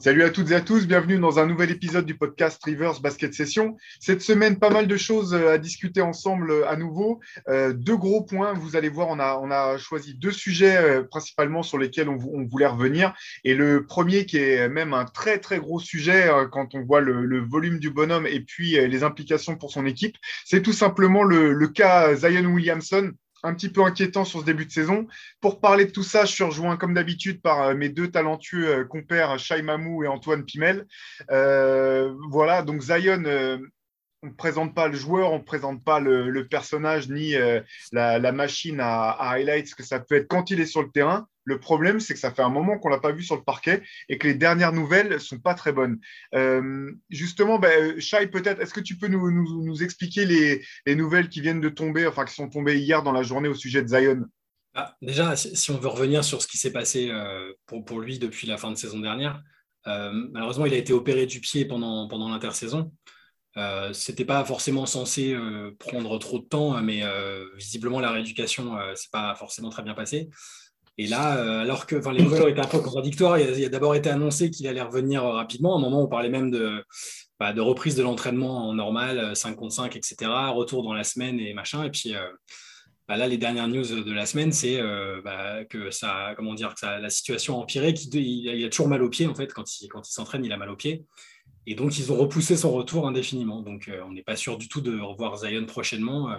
Salut à toutes et à tous, bienvenue dans un nouvel épisode du podcast Rivers Basket Session. Cette semaine, pas mal de choses euh, à discuter ensemble euh, à nouveau. Euh, deux gros points, vous allez voir, on a, on a choisi deux sujets principalement sur lesquels on, voulait revenir. Et le premier qui est même un très très gros sujet quand on voit le, volume du bonhomme et puis les implications pour son équipe, c'est tout simplement le, le cas Zion Williamson un petit peu inquiétant sur ce début de saison. Pour parler de tout ça, je suis rejoint comme d'habitude par euh, mes deux talentueux euh, compères, Shai Mamou et Antoine Pimel. Euh, voilà, donc Zion, on ne présente pas le joueur, on ne présente pas le, personnage ni la, machine à, à highlights que ça peut être quand il est sur le terrain. Le problème, c'est que ça fait un moment qu'on ne l'a pas vu sur le parquet et que les dernières nouvelles ne sont pas très bonnes. Euh, justement, ben, Shai, peut-être, est-ce que tu peux nous, expliquer les, nouvelles qui viennent de tomber, enfin qui sont tombées hier dans la journée au sujet de Zion? Ah, Déjà, si on veut revenir sur ce qui s'est passé euh, pour, lui depuis la fin de saison dernière, euh, malheureusement, il a été opéré du pied pendant, pendant l'intersaison. Euh, c'était pas forcément censé prendre trop de temps, mais visiblement la rééducation, c'est pas forcément très bien passé. Et là, euh, alors que les nouvelles été un peu contradictoires, il a, d'abord été annoncé qu'il allait revenir rapidement. À un moment, on parlait même de, bah, de reprise de l'entraînement en normal, 5 contre 5, etc., retour dans la semaine et machin. Et puis euh, bah, là, les dernières news de la semaine, c'est euh, bah, que ça, comment dire, que la situation a empiré, qu'il il a toujours mal au pied en fait quand il, quand il s'entraîne, il a mal au pied. Et donc, ils ont repoussé son retour indéfiniment. Donc, on n'est pas sûr du tout de revoir Zion prochainement.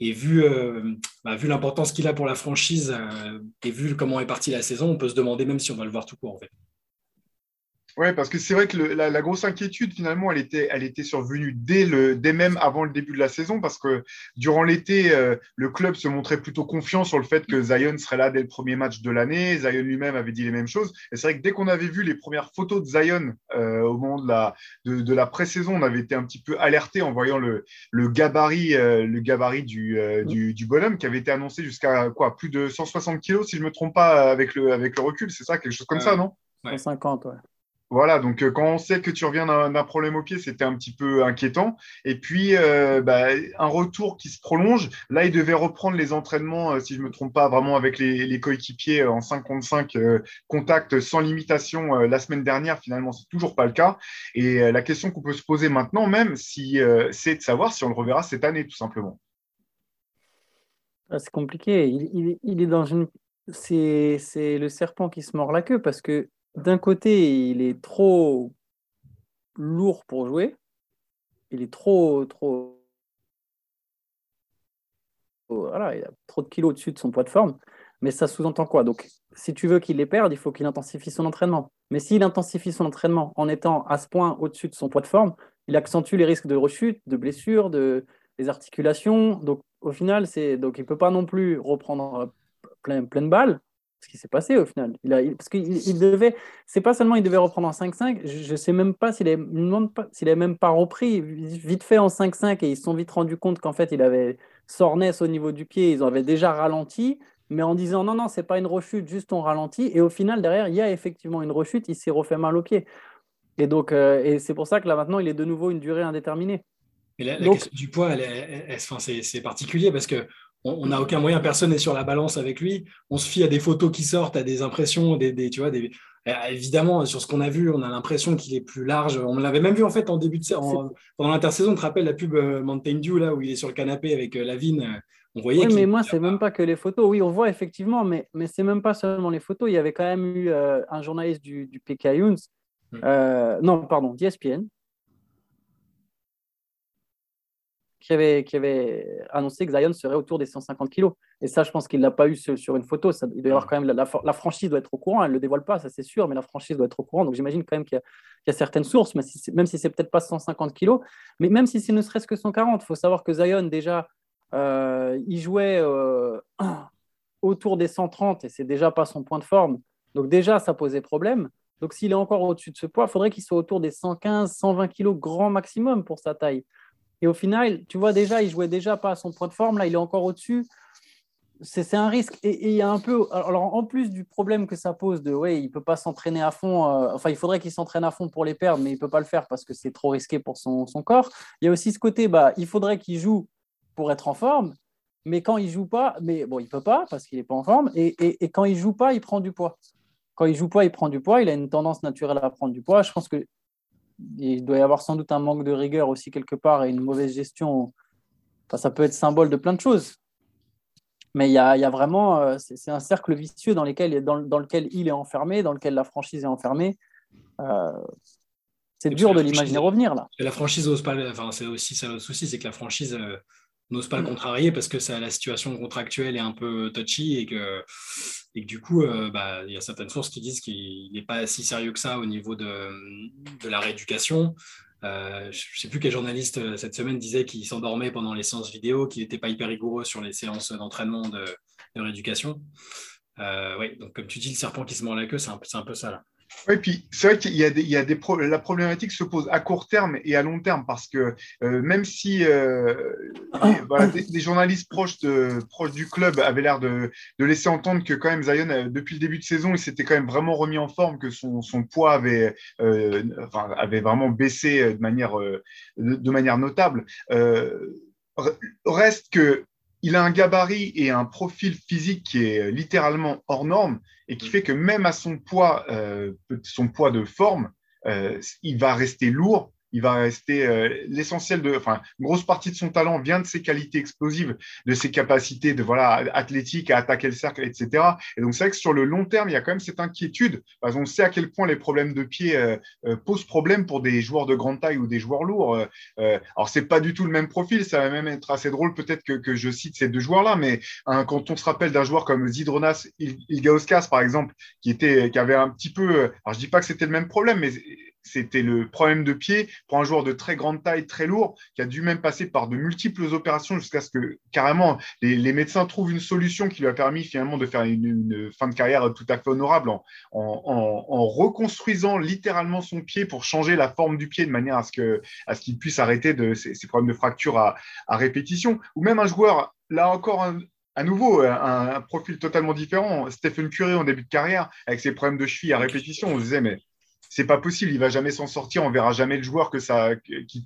Et vu, euh, bah, vu l'importance qu'il a pour la franchise euh, et vu comment est partie la saison, on peut se demander même si on va le voir tout court en fait. Oui, parce que c'est vrai que la, grosse inquiétude, finalement, elle était, elle était survenue dès, le, dès même avant le début de la saison, parce que durant l'été, euh, le club se montrait plutôt confiant sur le fait que Zion serait là dès le premier match de l'année. Zion lui-même avait dit les mêmes choses. Et c'est vrai que dès qu'on avait vu les premières photos de Zion euh, au moment de la, de, la pré-saison, on avait été un petit peu alerté en voyant le, le gabarit, euh, le gabarit du, du, du, bonhomme qui avait été annoncé jusqu'à quoi plus de 160 kilos, si je ne me trompe pas, avec le, avec le recul. C'est ça, quelque chose comme ça, non? 150, ouais. Voilà, donc euh, quand on sait que tu reviens d'un problème au pied, c'était un petit peu inquiétant. Et puis, euh, bah, un retour qui se prolonge. Là, il devait reprendre les entraînements, euh, si je ne me trompe pas, vraiment avec les, coéquipiers en 5 contre 5, contact sans limitation la semaine dernière. Finalement, c'est toujours pas le cas. Et la question qu'on peut se poser maintenant même, si, c'est de savoir si on le reverra cette année, tout simplement. Ah, c'est compliqué. Il, il, est dans une. C'est le serpent qui se mord la queue parce que d'un côté, il est trop lourd pour jouer. Il est trop, trop. Voilà, il a trop de kilos au-dessus de son poids de forme. Mais ça sous-entend quoi? Donc, si tu veux qu'il les perde, il faut qu'il intensifie son entraînement. Mais s'il intensifie son entraînement en étant à ce point au-dessus de son poids de forme, il accentue les risques de rechute, de blessures, de articulations. Donc, au final, c'est donc il ne peut pas non plus reprendre plein, pleine balle ce qui s'est passé au final. Il a, parce qu'il il devait, c'est pas seulement il devait reprendre en 5-5, je ne sais même pas s'il n'avait même pas repris vite fait en 5-5 et ils se sont vite rendus compte qu'en fait il avait sorness au niveau du pied, ils avaient déjà ralenti, mais en disant non, non, c'est pas une rechute, juste on ralentit. Et au final, derrière, il y a effectivement une rechute, il s'est refait mal au pied. Et donc, euh, et c'est pour ça que là maintenant, il est de nouveau une durée indéterminée. Mais la, question du poids, c'est particulier parce que on n'a aucun moyen, personne n'est sur la balance avec lui. On se fie à des photos qui sortent, à des impressions, des, tu vois, des, euh, évidemment, sur ce qu'on a vu, on a l'impression qu'il est plus large. On l'avait même vu en fait en début de saison, pendant l'intersaison. Tu te rappelles la pub euh, Mountain Dew là où il est sur le canapé avec euh, Lavine On voyait. Oui, mais moi, c'est même pas que les photos. Oui, on voit effectivement, mais mais c'est même pas seulement les photos. Il y avait quand même eu un journaliste du, du PK hmm. non, pardon, d'ESPN, qui avait, qui avait annoncé que Zion serait autour des 150 kilos. Et ça, je pense qu'il ne l'a pas eu sur, une photo. Ça, il doit y avoir quand même la, la, franchise doit être au courant. Elle ne le dévoile pas, ça c'est sûr, mais la franchise doit être au courant. Donc j'imagine quand même qu'il y, a certaines sources, mais même si c'est peut-être pas 150 kilos, mais même si c'est ne serait-ce que 140, il faut savoir que Zion, déjà, euh, il jouait euh, autour des 130 et c'est déjà pas son point de forme. Donc déjà, ça posait problème. Donc s'il est encore au-dessus de ce poids, il faudrait qu'il soit autour des 115, 120 kilos grand maximum pour sa taille. Et au final, tu vois déjà, il jouait déjà pas à son point de forme. Là, il est encore au-dessus. C'est un risque. Et il y a un peu. Alors, en plus du problème que ça pose de, ouais, il peut pas s'entraîner à fond. Euh, enfin, il faudrait qu'il s'entraîne à fond pour les perdre, mais il peut pas le faire parce que c'est trop risqué pour son, corps. Il y a aussi ce côté, bah, il faudrait qu'il joue pour être en forme. Mais quand il joue pas, mais bon, il peut pas parce qu'il est pas en forme. Et, et, et quand il joue pas, il prend du poids. quand il joue pas, il prend du poids. Il a une tendance naturelle à prendre du poids. Je pense que il doit y avoir sans doute un manque de rigueur aussi quelque part et une mauvaise gestion. Enfin, ça peut être symbole de plein de choses. Mais il y a, vraiment, euh, c'est un cercle vicieux dans, lequel il est enfermé, dans lequel la franchise est enfermée. Euh, c'est dur de l'imaginer revenir là. La franchise n'ose pas. Enfin, c'est aussi ça le souci, c'est que la franchise euh, n'ose pas le contrarier parce que ça, la situation contractuelle est un peu touchy et que, et que du coup, euh, bah, il y a certaines sources qui disent qu'il n'est pas si sérieux que ça au niveau de, de la rééducation. Euh, je ne sais plus quel journaliste euh, cette semaine disait qu'il s'endormait pendant les séances vidéo, qu'il n'était pas hyper rigoureux sur les séances d'entraînement de, de, rééducation. oui, donc comme tu dis, le serpent qui se mord la queue, c'est un, un, peu ça là. Oui, puis c'est vrai qu'il y a des, il y a des la problématique se pose à court terme et à long terme parce que euh, même si euh, des, journalistes proches, de, proches du club avaient l'air de, de, laisser entendre que quand même Zion, euh, depuis le début de saison, il s'était quand même vraiment remis en forme, que son, son poids avait, enfin, avait vraiment baissé de manière, de, manière notable. reste que il a un gabarit et un profil physique qui est littéralement hors norme et qui fait que même à son poids, euh, son poids de forme, euh, il va rester lourd il va rester euh, l'essentiel de, enfin, une grosse partie de son talent vient de ses qualités explosives, de ses capacités de voilà athlétique à attaquer le cercle, etc. Et donc c'est vrai que sur le long terme, il y a quand même cette inquiétude. Parce on sait à quel point les problèmes de pied euh, euh, posent problème pour des joueurs de grande taille ou des joueurs lourds. Euh, alors c'est pas du tout le même profil, ça va même être assez drôle peut-être que, que, je cite ces deux joueurs-là, mais quand on se rappelle d'un joueur comme Zidronas Ilgauskas par exemple, qui était, qui avait un petit peu, alors je dis pas que c'était le même problème, mais c'était le problème de pied pour un joueur de très grande taille, très lourd, qui a dû même passer par de multiples opérations jusqu'à ce que carrément les, médecins trouvent une solution qui lui a permis finalement de faire une, fin de carrière tout à fait honorable en, reconstruisant littéralement son pied pour changer la forme du pied de manière à ce qu'il puisse arrêter de ces, problèmes de fracture à, répétition. Ou même un joueur, là encore à nouveau, un, un, profil totalement différent. Stephen Curry en début de carrière, avec ses problèmes de cheville à répétition, on se disait, mais c'est pas possible, il va jamais s'en sortir, on verra jamais le joueur que ça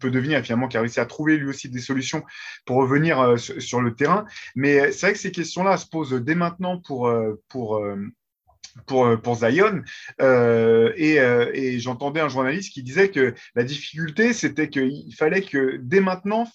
peut devenir finalement qui a réussi à trouver lui aussi des solutions pour revenir euh, sur, le terrain. Mais c'est vrai que ces questions-là se posent dès maintenant pour euh, pour euh, pour, pour Zion. et, et j'entendais un journaliste qui disait que la difficulté, c'était qu'il fallait que dès maintenant,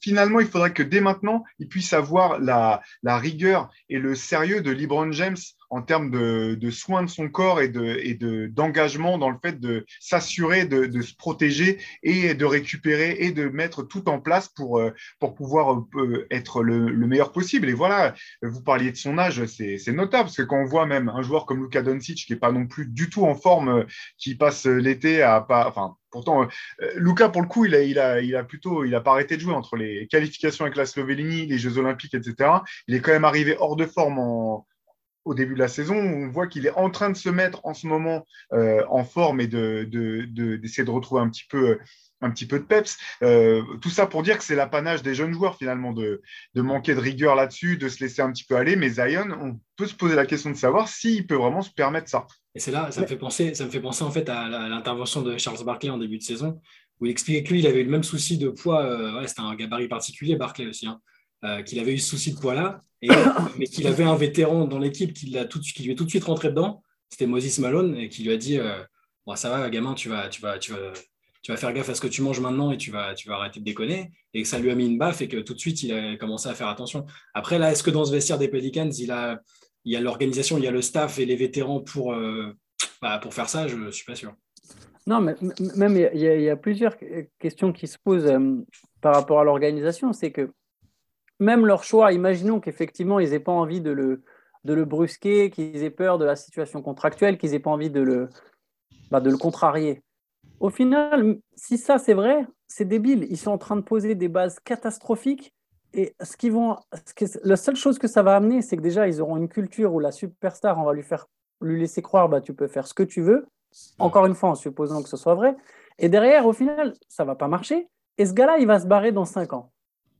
finalement, il faudrait que dès maintenant, il puisse avoir la, la rigueur et le sérieux de LeBron James en termes de, de, soins de son corps et de et d'engagement dans le fait de s'assurer de, de, se protéger et de récupérer et de mettre tout en place pour euh, pour pouvoir euh, être le, le meilleur possible. Et voilà, vous parliez de son âge, c'est notable parce que quand on voit même un joueur comme Luka Doncic qui est pas non plus du tout en forme, euh, qui passe l'été à pas, enfin Pourtant, Luca, pour le coup, il a, il, a, il a plutôt, il a pas arrêté de jouer entre les qualifications avec la Slovénie, les Jeux Olympiques, etc. Il est quand même arrivé hors de forme en, au début de la saison. On voit qu'il est en train de se mettre en ce moment euh, en forme et d'essayer de, de, de, retrouver un petit peu, peu de peps. Euh, tout ça pour dire que c'est l'apanage des jeunes joueurs finalement de, manquer de rigueur là-dessus, de se laisser un petit peu aller. Mais Zion, on peut se poser la question de savoir s'il peut vraiment se permettre ça. Et c'est là, ça me fait penser, ça me fait penser en fait à l'intervention de Charles Barkley en début de saison, où il expliquait que lui, il avait le même souci de poids. Euh, c'était un gabarit particulier, Barkley aussi. Hein. Euh, qu'il avait eu ce souci de poids-là, mais qu'il avait un vétéran dans l'équipe qui, qui lui est tout de suite rentré dedans, c'était Moses Malone, et qui lui a dit euh, Ça va, gamin, tu vas, tu, vas, tu, vas, tu vas faire gaffe à ce que tu manges maintenant et tu vas, tu vas arrêter de déconner. Et que ça lui a mis une baffe et que tout de suite, il a commencé à faire attention. Après, là, est-ce que dans ce vestiaire des Pelicans, il, a, il y a l'organisation, il y a le staff et les vétérans pour, euh, bah, pour faire ça? Je ne suis pas sûr. Non, mais même il y a plusieurs questions qui se posent par rapport à l'organisation. C'est que même leur choix, imaginons qu'effectivement, ils n'aient pas envie de le, de le brusquer, qu'ils aient peur de la situation contractuelle, qu'ils n'aient pas envie de le, bah, de le contrarier. Au final, si ça c'est vrai, c'est débile. Ils sont en train de poser des bases catastrophiques. Et ce qu'ils vont, la seule chose que ça va amener, c'est que déjà, ils auront une culture où la superstar, on va lui faire lui laisser croire, bah, tu peux faire ce que tu veux. Encore une fois, en supposant que ce soit vrai. Et derrière, au final, ça va pas marcher. Et ce gars-là, il va se barrer dans cinq ans,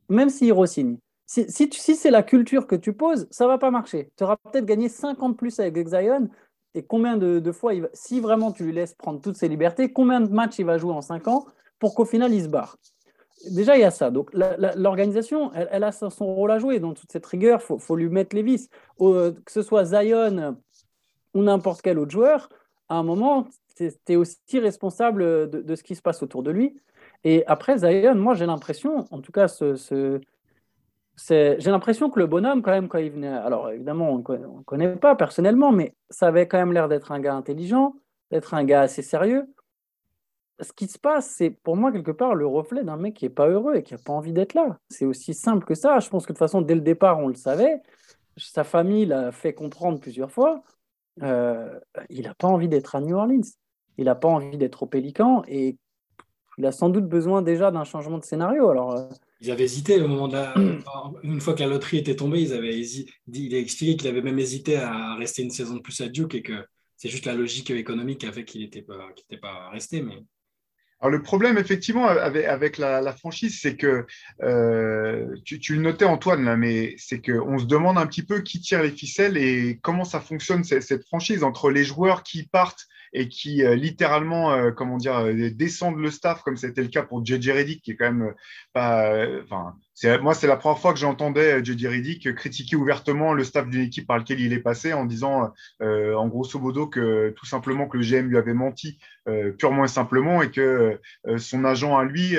même s'il re-signe si, si, c'est la culture que tu poses, ça va pas marcher. Tu auras peut-être gagné 50 plus avec Zion. Et combien de, fois, il si vraiment tu lui laisses prendre toutes ses libertés, combien de matchs il va jouer en 5 ans pour qu'au final il se barre? Déjà, il y a ça. Donc, l'organisation, elle, a son rôle à jouer dans toute cette rigueur. Il faut, lui mettre les vis. que ce soit Zion ou n'importe quel autre joueur, à un moment, tu es aussi responsable de, ce qui se passe autour de lui. Et après, Zion, moi, j'ai l'impression, en tout cas, ce, j'ai l'impression que le bonhomme, quand même, quand il venait, alors évidemment, on ne connaît pas personnellement, mais ça avait quand même l'air d'être un gars intelligent, d'être un gars assez sérieux. Ce qui se passe, c'est pour moi, quelque part, le reflet d'un mec qui n'est pas heureux et qui n'a pas envie d'être là. C'est aussi simple que ça. Je pense que de toute façon, dès le départ, on le savait. Sa famille l'a fait comprendre plusieurs fois. Euh, il n'a pas envie d'être à New Orleans. Il n'a pas envie d'être au Pélican et il a sans doute besoin déjà d'un changement de scénario. Alors, euh, ils avaient hésité au moment de la. Une fois que la loterie était tombée, ils avaient hésité. Il a expliqué qu'il avait même hésité à rester une saison de plus à Duke et que c'est juste la logique économique qui a fait qu'il n'était pas, pas resté. Mais alors le problème, effectivement, avec, la, franchise, c'est que euh, tu, le notais, Antoine, là, mais c'est qu'on se demande un petit peu qui tire les ficelles et comment ça fonctionne cette, franchise entre les joueurs qui partent et qui euh, littéralement, euh, comment dire, descendent le staff, comme c'était le cas pour JJ Reddick, qui est quand même pas, enfin, moi, c'est la première fois que j'entendais Jody Riddick critiquer ouvertement le staff d'une équipe par laquelle il est passé en disant, euh, en grosso modo, que tout simplement que le GM lui avait menti euh, purement et simplement et que euh, son agent à lui,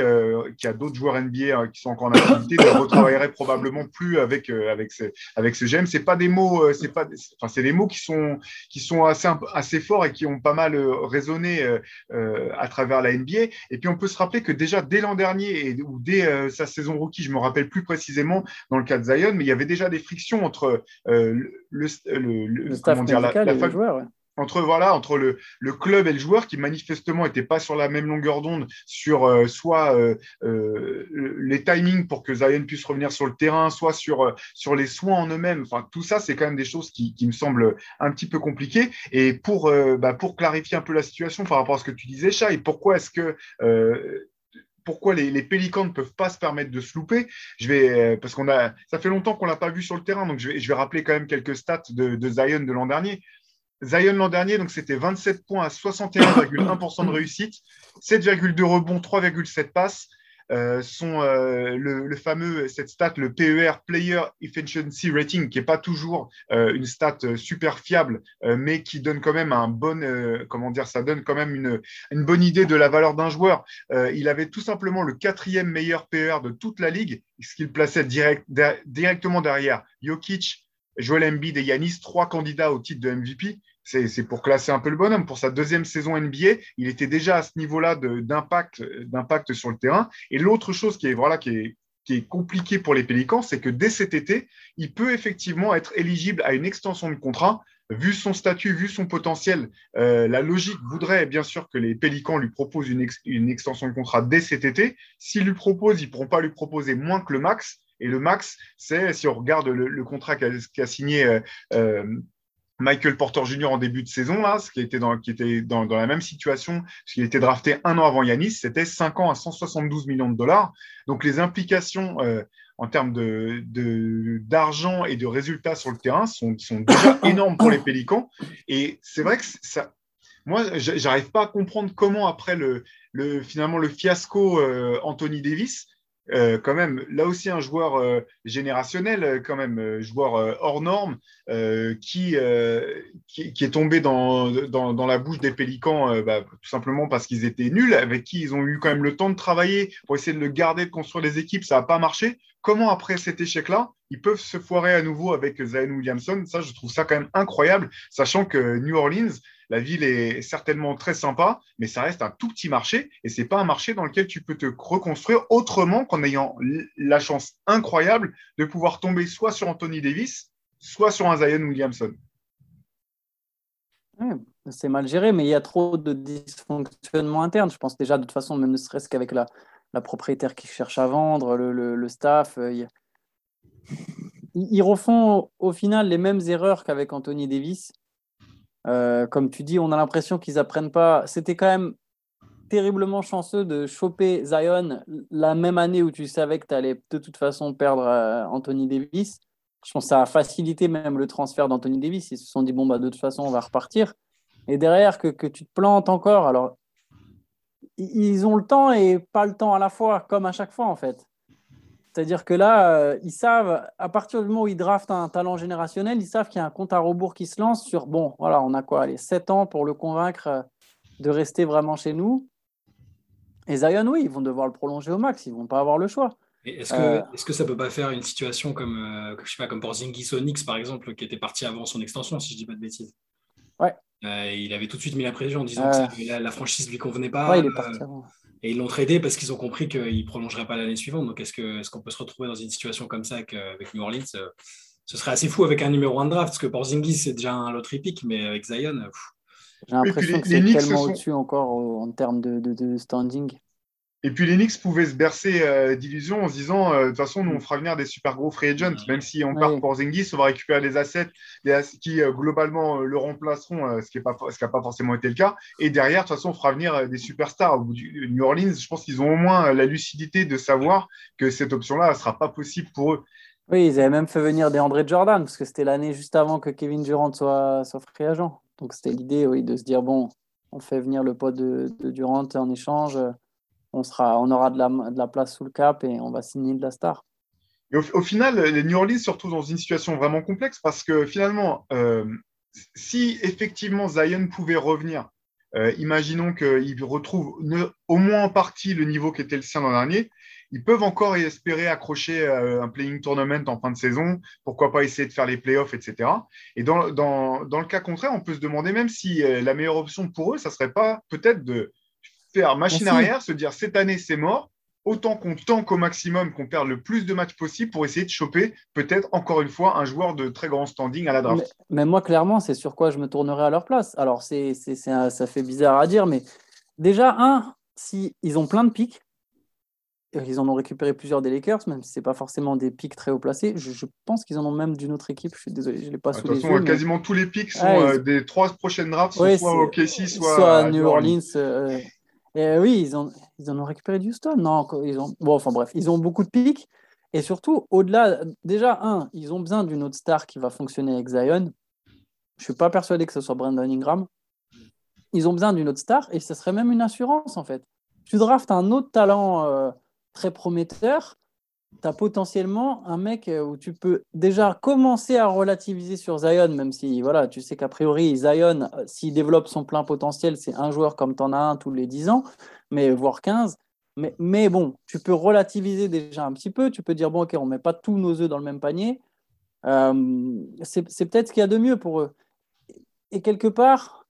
qui a d'autres joueurs NBA qui sont encore en activité, ne retravaillerait probablement plus avec avec ce, avec ce GM. C'est pas des mots, c'est pas, enfin, c'est des mots qui sont qui sont assez assez forts et qui ont pas mal résonné à travers la NBA. Et puis on peut se rappeler que déjà dès l'an dernier et, ou dès sa saison rookie, je me rappelle plus précisément dans le cas de Zion, mais il y avait déjà des frictions entre euh, le, le, le, staff la, entre le, club et le joueur qui manifestement n'étaient pas sur la même longueur d'onde sur euh, soit euh, les timings pour que Zion puisse revenir sur le terrain, soit sur les soins en eux-mêmes. Enfin tout ça c'est quand même des choses qui, me semblent un petit peu compliquées. Et pour bah, pour clarifier un peu la situation par rapport à ce que tu disais, Chat, et pourquoi est-ce que pourquoi les, Pélicans ne peuvent pas se permettre de se louper? Je vais, euh, parce qu'on a, ça fait longtemps qu'on l'a pas vu sur le terrain, donc je vais, rappeler quand même quelques stats de Zion de l'an dernier. Zion l'an dernier, donc c'était 27 points à 61,1% de réussite, 7,2 rebonds, 3,7 passes, euh, sont euh, le, fameux, cette stat, le PER, Player Efficiency Rating, qui n'est pas toujours euh, une stat super fiable, mais qui donne quand même un bon, comment dire, ça donne quand même une, une bonne idée de la valeur d'un joueur. il avait tout simplement le quatrième meilleur PER de toute la ligue, ce qu'il plaçait direct, directement derrière Jokic, Joel Embiid et Yanis, trois candidats au titre de MVP c'est pour classer un peu le bonhomme. Pour sa deuxième saison NBA, il était déjà à ce niveau-là d'impact sur le terrain. Et l'autre chose qui est, voilà, qui est, qui est compliqué pour les Pélicans, c'est que dès cet été, il peut effectivement être éligible à une extension de contrat. Vu son statut, vu son potentiel, euh, la logique voudrait bien sûr que les Pélicans lui proposent une, une extension de contrat dès cet été. S'ils lui proposent, ils ne pourront pas lui proposer moins que le max. Et le max, c'est, si on regarde le, contrat qu'a signé euh, euh, Michael Porter Jr. en début de saison, là, ce qui était dans, qui était dans, la même situation, parce qu'il était drafté un an avant Yanis, c'était 5 ans à 172 millions de dollars. Donc les implications euh, en termes de, d'argent et de résultats sur le terrain sont, sont déjà énormes pour les Pélicans. Et c'est vrai que ça, moi, j'arrive pas à comprendre comment après le, le finalement le fiasco euh, Anthony Davis, euh, quand même, là aussi un joueur euh, générationnel, euh, quand même, joueur hors norme, qui, qui, est tombé dans, dans, la bouche des Pélicans bah, tout simplement parce qu'ils étaient nuls, avec qui ils ont eu quand même le temps de travailler pour essayer de le garder, de construire des équipes, ça n'a pas marché. Comment après cet échec-là, ils peuvent se foirer à nouveau avec Zion Williamson? Ça, je trouve ça quand même incroyable, sachant que New Orleans, la ville est certainement très sympa, mais ça reste un tout petit marché et c'est pas un marché dans lequel tu peux te reconstruire autrement qu'en ayant la chance incroyable de pouvoir tomber soit sur Anthony Davis, soit sur un Zion Williamson. c'est mal géré, mais il y a trop de dysfonctionnement interne. Je pense déjà, de toute façon, même ne serait-ce qu'avec la, propriétaire qui cherche à vendre, le, staff. Euh, ils refont au final les mêmes erreurs qu'avec Anthony Davis. Euh, comme tu dis, on a l'impression qu'ils apprennent pas. C'était quand même terriblement chanceux de choper Zion la même année où tu savais que tu allais de toute façon perdre euh, Anthony Davis. Je pense que ça a facilité même le transfert d'Anthony Davis. Ils se sont dit, bon, bah, de toute façon, on va repartir. Et derrière, que, que tu te plantes encore. Alors, ils ont le temps et pas le temps à la fois, comme à chaque fois, en fait. C'est-à-dire que là, euh, ils savent, à partir du moment où ils draftent un talent générationnel, ils savent qu'il y a un compte à rebours qui se lance sur, bon, voilà, on a quoi, les 7 ans pour le convaincre euh, de rester vraiment chez nous. Et Zion, oui, ils vont devoir le prolonger au max, ils vont pas avoir le choix. Est-ce que, euh, est que ça peut pas faire une situation comme, je sais pas, comme pour Zingis Onyx, par exemple, qui était parti avant son extension, si je dis pas de bêtises? Ouais. il avait tout de suite mis la pression en disant que la, la, franchise lui convenait pas. Ouais, il est parti avant. Et ils l'ont tradé parce qu'ils ont compris qu'il ne prolongerait pas l'année suivante. Donc, est-ce qu'on est qu'on peut se retrouver dans une situation comme ça avec, avec New Orleans euh, Ce serait assez fou avec un numéro 1 de draft, parce que Porzingis, c'est déjà un lot pick, mais avec Zion. J'ai l'impression que c'est tellement au-dessus encore en termes de, de, de standing. Et puis les Knicks pouvaient se bercer euh, d'illusions en se disant euh, de toute façon, nous, on fera venir des super gros free agents. Même si on part pour Zingis, on va récupérer des assets qui euh, globalement le remplaceront, ce qui n'a pas, pas forcément été le cas. Et derrière, de toute façon, on fera venir des superstars. Au bout du New Orleans, je pense qu'ils ont au moins la lucidité de savoir que cette option-là ne sera pas possible pour eux. Oui, ils avaient même fait venir des André Jordan, parce que c'était l'année juste avant que Kevin Durant soit, soit free agent. Donc c'était l'idée oui, de se dire bon, on fait venir le pote de, de Durant en échange on, aura de la, place sous le cap et on va signer de la star. Et au, final, les New Orleans se retrouvent dans une situation vraiment complexe parce que finalement, euh, si effectivement Zion pouvait revenir, euh, imaginons qu'il retrouve au moins en partie le niveau qui était le sien l'an dernier, ils peuvent encore espérer accrocher euh, un playing tournament en fin de saison, pourquoi pas essayer de faire les playoffs, etc. Et dans, dans, dans le cas contraire, on peut se demander même si la meilleure option pour eux, ça serait pas peut-être de faire machine arrière, se dire cette année c'est mort, autant qu'on tanque au maximum, qu'on perde le plus de matchs possible pour essayer de choper peut-être encore une fois un joueur de très grand standing à la draft. Mais, moi, clairement, c'est sur quoi je me tournerai à leur place. Alors, c'est, ça fait bizarre à dire, mais déjà, un, si ils ont plein de pics, euh, ils en ont récupéré plusieurs des Lakers, même si ce n'est pas forcément des pics très haut placés. Je, pense qu'ils en ont même d'une autre équipe. Je suis désolé, je ne l'ai pas sous les yeux. Quasiment tous les pics sont euh, des trois prochaines drafts, soit au KC, soit, soit à New Orleans. Euh, oui, ils en ont récupéré du Houston. Non, ils ont, bon, enfin bref, ils ont beaucoup de pics. Et surtout, au-delà, déjà, un, ils ont besoin d'une autre star qui va fonctionner avec Zion. Je ne suis pas persuadé que ce soit Brandon Ingram. Ils ont besoin d'une autre star et ce serait même une assurance en fait. Tu draftes un autre talent euh, très prometteur tu as potentiellement un mec euh, où tu peux déjà commencer à relativiser sur Zion, même si voilà, tu sais qu'a priori, Zion, euh, s'il développe son plein potentiel, c'est un joueur comme tu en as un tous les 10 ans, mais voire 15. Mais, mais bon, tu peux relativiser déjà un petit peu. Tu peux dire, bon, ok, on ne met pas tous nos œufs dans le même panier. Euh, c'est peut-être ce qu'il y a de mieux pour eux. Et quelque part,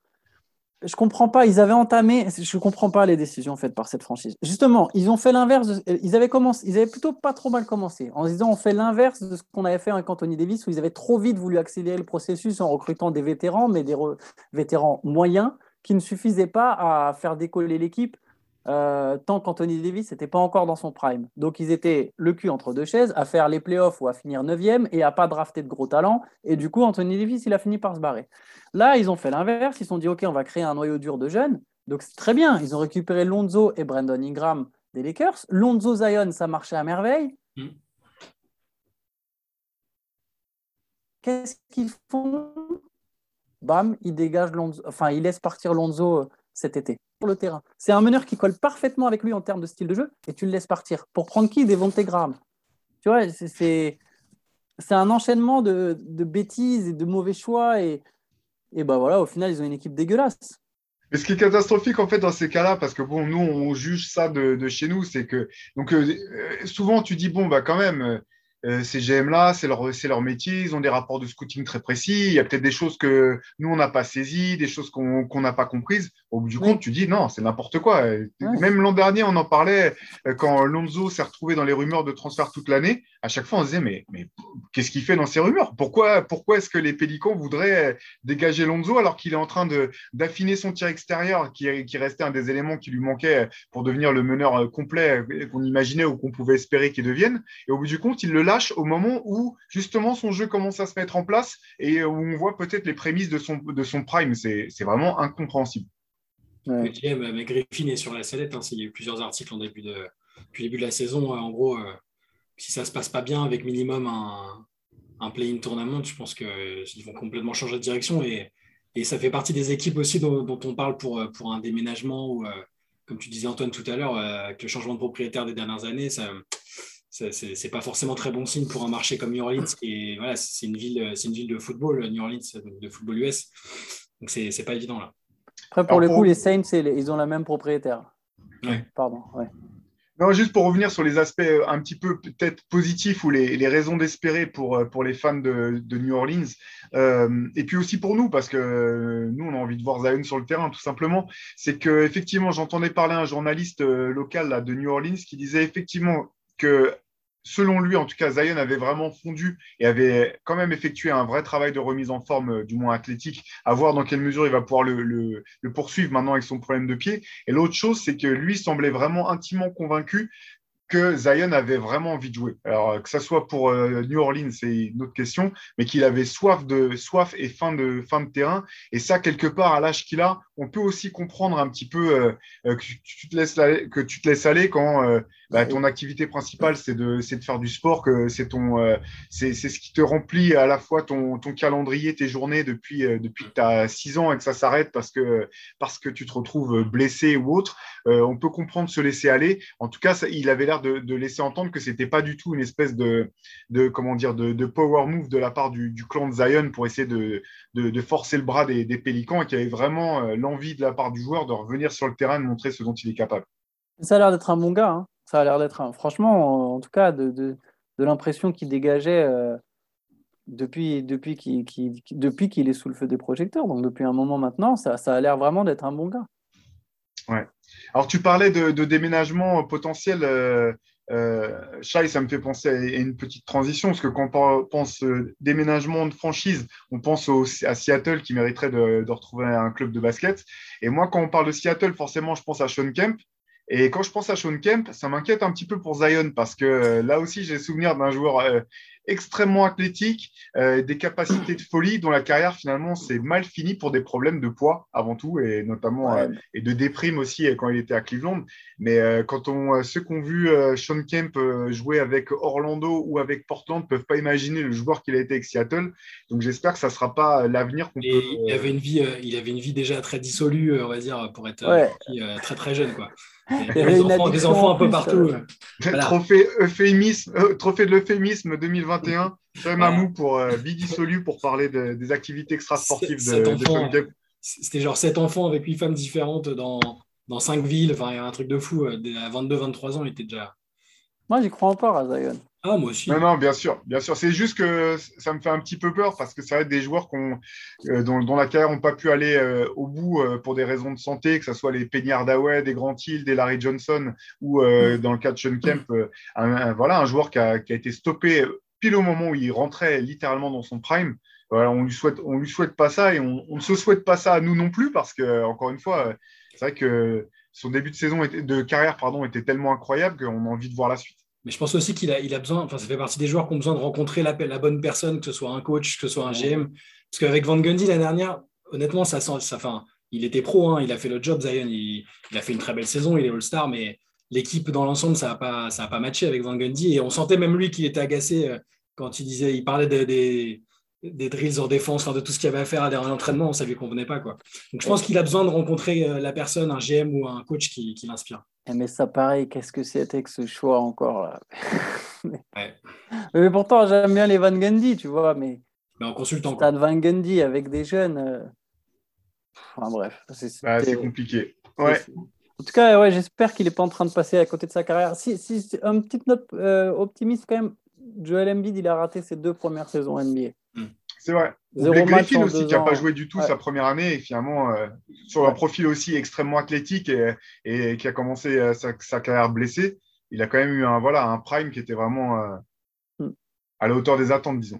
je comprends pas. Ils avaient entamé. Je comprends pas les décisions faites par cette franchise. Justement, ils ont fait l'inverse. Ils avaient commencé. Ils avaient plutôt pas trop mal commencé en disant on fait l'inverse de ce qu'on avait fait avec Anthony Davis où ils avaient trop vite voulu accélérer le processus en recrutant des vétérans, mais des vétérans moyens qui ne suffisaient pas à faire décoller l'équipe euh, tant qu'Anthony Davis n'était pas encore dans son prime. Donc ils étaient le cul entre deux chaises à faire les playoffs ou à finir 9 et à pas drafter de gros talents. Et du coup, Anthony Davis, il a fini par se barrer. Là, ils ont fait l'inverse. Ils se sont dit, OK, on va créer un noyau dur de jeunes. Donc c'est très bien. Ils ont récupéré Lonzo et Brandon Ingram des Lakers. Lonzo Zion, ça marchait à merveille. Mm. Qu'est-ce qu'ils font? Bam, ils dégagent Lonzo, enfin, ils laissent partir Lonzo euh, cet été le terrain. C'est un meneur qui colle parfaitement avec lui en termes de style de jeu et tu le laisses partir. Pour prendre qui? Des Graham. Tu vois, c'est un enchaînement de, bêtises et de mauvais choix. Et, et bah voilà, au final, ils ont une équipe dégueulasse. Mais ce qui est catastrophique en fait dans ces cas-là, parce que bon, nous on juge ça de, chez nous, c'est que donc euh, souvent tu dis bon bah quand même euh, ces GM-là, c'est leur, leur métier, ils ont des rapports de scouting très précis, il y a peut-être des choses que nous, on n'a pas saisies, des choses qu'on n'a pas comprises. Au bout du compte, tu dis non, c'est n'importe quoi. Même l'an dernier, on en parlait euh, quand Lonzo s'est retrouvé dans les rumeurs de transfert toute l'année. À chaque fois, on se disait mais, mais qu'est-ce qu'il fait dans ces rumeurs? Pourquoi, pourquoi est-ce que les Pélicans voudraient dégager Lonzo alors qu'il est en train d'affiner son tir extérieur, qui, qui restait un des éléments qui lui manquait pour devenir le meneur euh, complet qu'on imaginait ou qu'on pouvait espérer qu'il devienne? Et au bout du compte, il le au moment où justement son jeu commence à se mettre en place et où on voit peut-être les prémices de son, de son prime. C'est vraiment incompréhensible. Ouais. Mais Griffin est sur la sellette. Hein, il y a eu plusieurs articles en début de, depuis le début de la saison. Euh, en gros, euh, si ça ne se passe pas bien avec minimum un, un play-in tournament, je pense qu'ils euh, vont complètement changer de direction. Et, et, ça fait partie des équipes aussi dont, on parle pour, pour un déménagement ou, comme tu disais Antoine tout à l'heure, avec le changement de propriétaire des dernières années, ça, c'est pas forcément très bon signe pour un marché comme New Orleans. Et voilà, c'est une ville, c'est une ville de football, New Orleans, de football US. Donc c'est pas évident là. Après, pour le coup, les Saints, ils ont la même propriétaire. Pardon. Ouais. Juste pour revenir sur les aspects euh, un petit peu peut-être positifs ou les, raisons d'espérer pour, euh, pour les fans de, New Orleans. Euh, et puis aussi pour nous, parce que nous, on a envie de voir Zion sur le terrain, tout simplement. C'est que effectivement, j'entendais parler un journaliste local de New Orleans qui disait effectivement que selon lui, en tout cas, Zion avait vraiment fondu et avait quand même effectué un vrai travail de remise en forme, euh, du moins athlétique, à voir dans quelle mesure il va pouvoir le, poursuivre maintenant avec son problème de pied. Et l'autre chose, c'est que lui semblait vraiment intimement convaincu que Zion avait vraiment envie de jouer. Alors que ça soit pour euh, New Orleans, c'est une autre question, mais qu'il avait soif de soif et fin de fin de terrain. Et ça, quelque part, à l'âge qu'il a, on peut aussi comprendre un petit peu euh, que, tu te laisses aller, que tu te laisses aller quand bah, ton activité principale, c'est de, de faire du sport, que c'est ton, euh, c'est ce qui te remplit à la fois ton, ton calendrier, tes journées depuis, euh, depuis que tu as 6 ans et que ça s'arrête parce que, parce que tu te retrouves blessé ou autre. Euh, on peut comprendre se laisser aller. En tout cas, ça, il avait l'air de, de, laisser entendre que c'était pas du tout une espèce de, de comment dire, de, de, power move de la part du, du clan de Zion pour essayer de, de, forcer le bras des, des Pélicans et qu'il y avait vraiment l'envie de la part du joueur de revenir sur le terrain et de montrer ce dont il est capable. Ça a l'air d'être un bon gars. Hein ça a l'air d'être, franchement, en tout cas, de, l'impression qu'il dégageait euh, depuis, depuis qu'il est sous le feu des projecteurs. Donc, depuis un moment maintenant, ça, a l'air vraiment d'être un bon gars. Ouais. Alors, tu parlais de, déménagement potentiel. Euh, euh, ça me fait penser à une petite transition, parce que quand on pense déménagement de franchise, on pense à Seattle qui mériterait de, de, retrouver un club de basket. Et moi, quand on parle de Seattle, forcément, je pense à Sean Kemp, et quand je pense à Sean Kemp, ça m'inquiète un petit peu pour Zion parce que euh, là aussi, j'ai souvenir d'un joueur euh, extrêmement athlétique, euh, des capacités de folie, dont la carrière finalement s'est mal finie pour des problèmes de poids avant tout, et notamment et de déprime aussi quand il était à Cleveland. Mais quand on, ceux qui ont vu Sean Kemp jouer avec Orlando ou avec Portland ne peuvent pas imaginer le joueur qu'il a été avec Seattle. Donc j'espère que ça ne sera pas l'avenir qu'on peut. Il avait une vie, il avait une vie déjà très dissolue, on va dire, pour être très très jeune, quoi. Des enfants, un peu partout. Trophée, euphémisme, euh, trophée de l'euphémisme 2021. Très mamou pour euh, Biggie Solu pour parler des activités extrasportives de, C'était genre sept enfants avec huit femmes différentes dans, dans cinq villes. Enfin, il y a un truc de fou. Euh, à 22-23 ans, il était déjà. Moi, j'y crois encore à Zion. Ah, moi aussi. Non, non, bien sûr, bien sûr. C'est juste que ça me fait un petit peu peur parce que ça va être des joueurs euh, dont, la carrière n'a pas pu aller euh, au bout euh, pour des raisons de santé, que ce soit les Peignard Daway, des Grant Hill, des Larry Johnson ou mm. dans le cas de Sean Kemp, un, voilà, un joueur qui a, été stoppé pile au moment où il rentrait littéralement dans son prime. Voilà, on lui souhaite, on lui souhaite pas ça et on, ne se souhaite pas ça à nous non plus parce que encore une fois, c'est vrai que son début de saison de carrière pardon était tellement incroyable qu'on a envie de voir la suite. Mais je pense aussi qu'il a, il a besoin, enfin, ça fait partie des joueurs qui ont besoin de rencontrer la, la bonne personne, que ce soit un coach, que ce soit un GM. Parce qu'avec Van Gundy l'année dernière, honnêtement, ça sent, ça, enfin, il était pro, hein, il a fait le job, Zion, il, a fait une très belle saison, il est All-Star, mais l'équipe dans l'ensemble, ça n'a pas, ça a pas matché avec Van Gundy. Et on sentait même lui qu'il était agacé euh, quand il disait, il parlait des, des drills en défense, de tout ce qu'il y avait à faire à l'entraînement, ça lui convenait pas. Quoi. Donc je pense qu'il a besoin de rencontrer euh, la personne, un GM ou un coach qui, qui l'inspire. Eh, mais ça, pareil, qu'est-ce que c'était que ce choix encore là? Mais, pourtant, j'aime bien les Van Gundy, tu vois, mais. Mais en consultant. Stade Van Gundy avec des jeunes. Euh, enfin bref. C'est compliqué. Ouais. En tout cas, ouais, j'espère qu'il n'est pas en train de passer à côté de sa carrière. Si, si une petite note euh, optimiste quand même. Joel Embiid, il a raté ses deux premières saisons NBA. C'est vrai. Blake Griffin aussi, qui n'a pas joué du tout sa première année et finalement, euh, sur un profil aussi extrêmement athlétique et, qui a commencé euh, sa, carrière blessée, il a quand même eu un, voilà, un prime qui était vraiment euh, mm. à la hauteur des attentes, disons.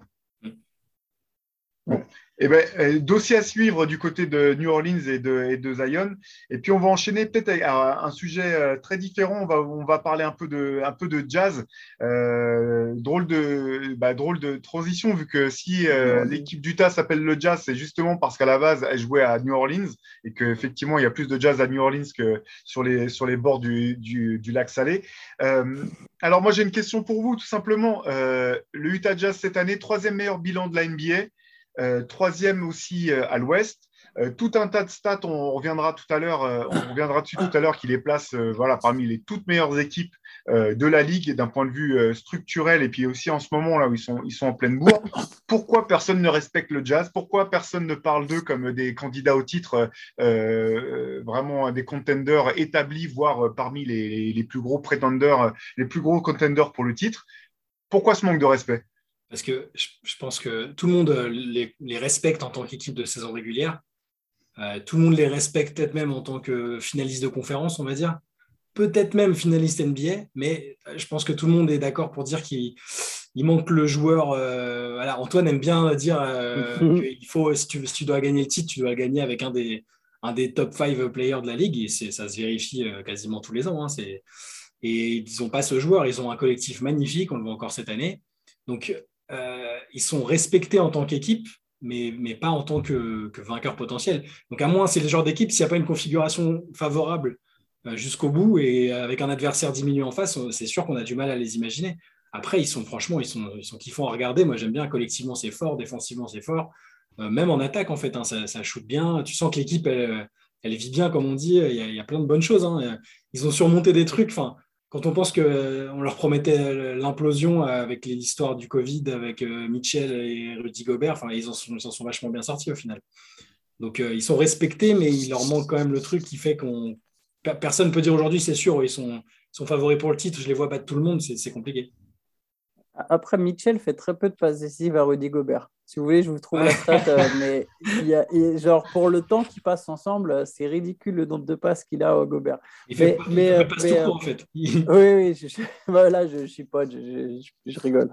Bon. Eh ben, euh, dossier à suivre du côté de New Orleans et de, de Zion. Et puis, on va enchaîner peut-être avec un sujet euh, très différent. On va, on va parler un peu de, un peu de jazz. Euh, drôle, de, bah, drôle de transition, vu que si l'équipe d'Utah s'appelle le jazz, c'est justement parce qu'à la base, elle jouait à New Orleans et qu'effectivement, il y a plus de jazz à New Orleans que sur les, sur les bords du, du, du lac Salé. alors, moi, j'ai une question pour vous, tout simplement. le Utah Jazz cette année, troisième meilleur bilan de la NBA. Euh, troisième aussi euh, à l'ouest. Euh, tout un tas de stats, on reviendra tout à l'heure, on reviendra dessus tout à l'heure, qui les place voilà, parmi les toutes meilleures équipes de la ligue d'un point de vue structurel et puis aussi en ce moment là où ils sont, ils sont en pleine bourre. Pourquoi personne ne respecte le jazz? Pourquoi personne ne parle d'eux comme des candidats au titre, vraiment des contenders établis, voire parmi les, les plus gros prétendeurs, les plus gros contenders pour le titre? Pourquoi ce manque de respect? Parce que je, pense que tout le monde les, les respecte en tant qu'équipe de saison régulière. Euh, tout le monde les respecte peut-être même en tant que finaliste de conférence, on va dire. Peut-être même finaliste NBA, mais euh, je pense que tout le monde est d'accord pour dire qu'il manque le joueur. Euh, Antoine aime bien dire qu'il faut, si tu, si tu, dois gagner le titre, tu dois le gagner avec un des, un des top 5 players de la ligue, et ça se vérifie quasiment tous les ans. Hein, et ils n'ont pas ce joueur, ils ont un collectif magnifique, on le voit encore cette année. Donc, ils sont respectés en tant qu'équipe, mais, mais pas en tant que, vainqueur potentiel. Donc, à moins, c'est le genre d'équipe, s'il n'y a pas une configuration favorable euh, jusqu'au bout et avec un adversaire diminué en face, c'est sûr qu'on a du mal à les imaginer. Après, ils sont franchement, ils sont, ils sont kiffants à regarder. Moi, j'aime bien. Collectivement, c'est fort. Défensivement, c'est fort. Euh, même en attaque, en fait, hein, ça, ça shoot bien. Tu sens que l'équipe, elle, vit bien, comme on dit. Il y a, plein de bonnes choses. Hein. Ils ont surmonté des trucs. Quand on pense qu'on euh, leur promettait l'implosion avec l'histoire du Covid, avec euh, Mitchell et Rudy Gobert, enfin, ils en sont, vachement bien sortis au final. Donc euh, ils sont respectés, mais il leur manque quand même le truc qui fait qu'on. Personne ne peut dire aujourd'hui, c'est sûr, ils sont, favoris pour le titre, je les vois pas de tout le monde, c'est compliqué. Après, Mitchell fait très peu de passes décisives à Rudy Gobert. Si vous voulez, je vous trouve la stat, euh, mais il y a, genre pour le temps qu'ils passent ensemble, c'est ridicule le nombre de passes qu'il a au Gobert. Il fait, mais, il fait euh, tout en fait. oui, oui, je, je, là je, je pas, je, je, rigole.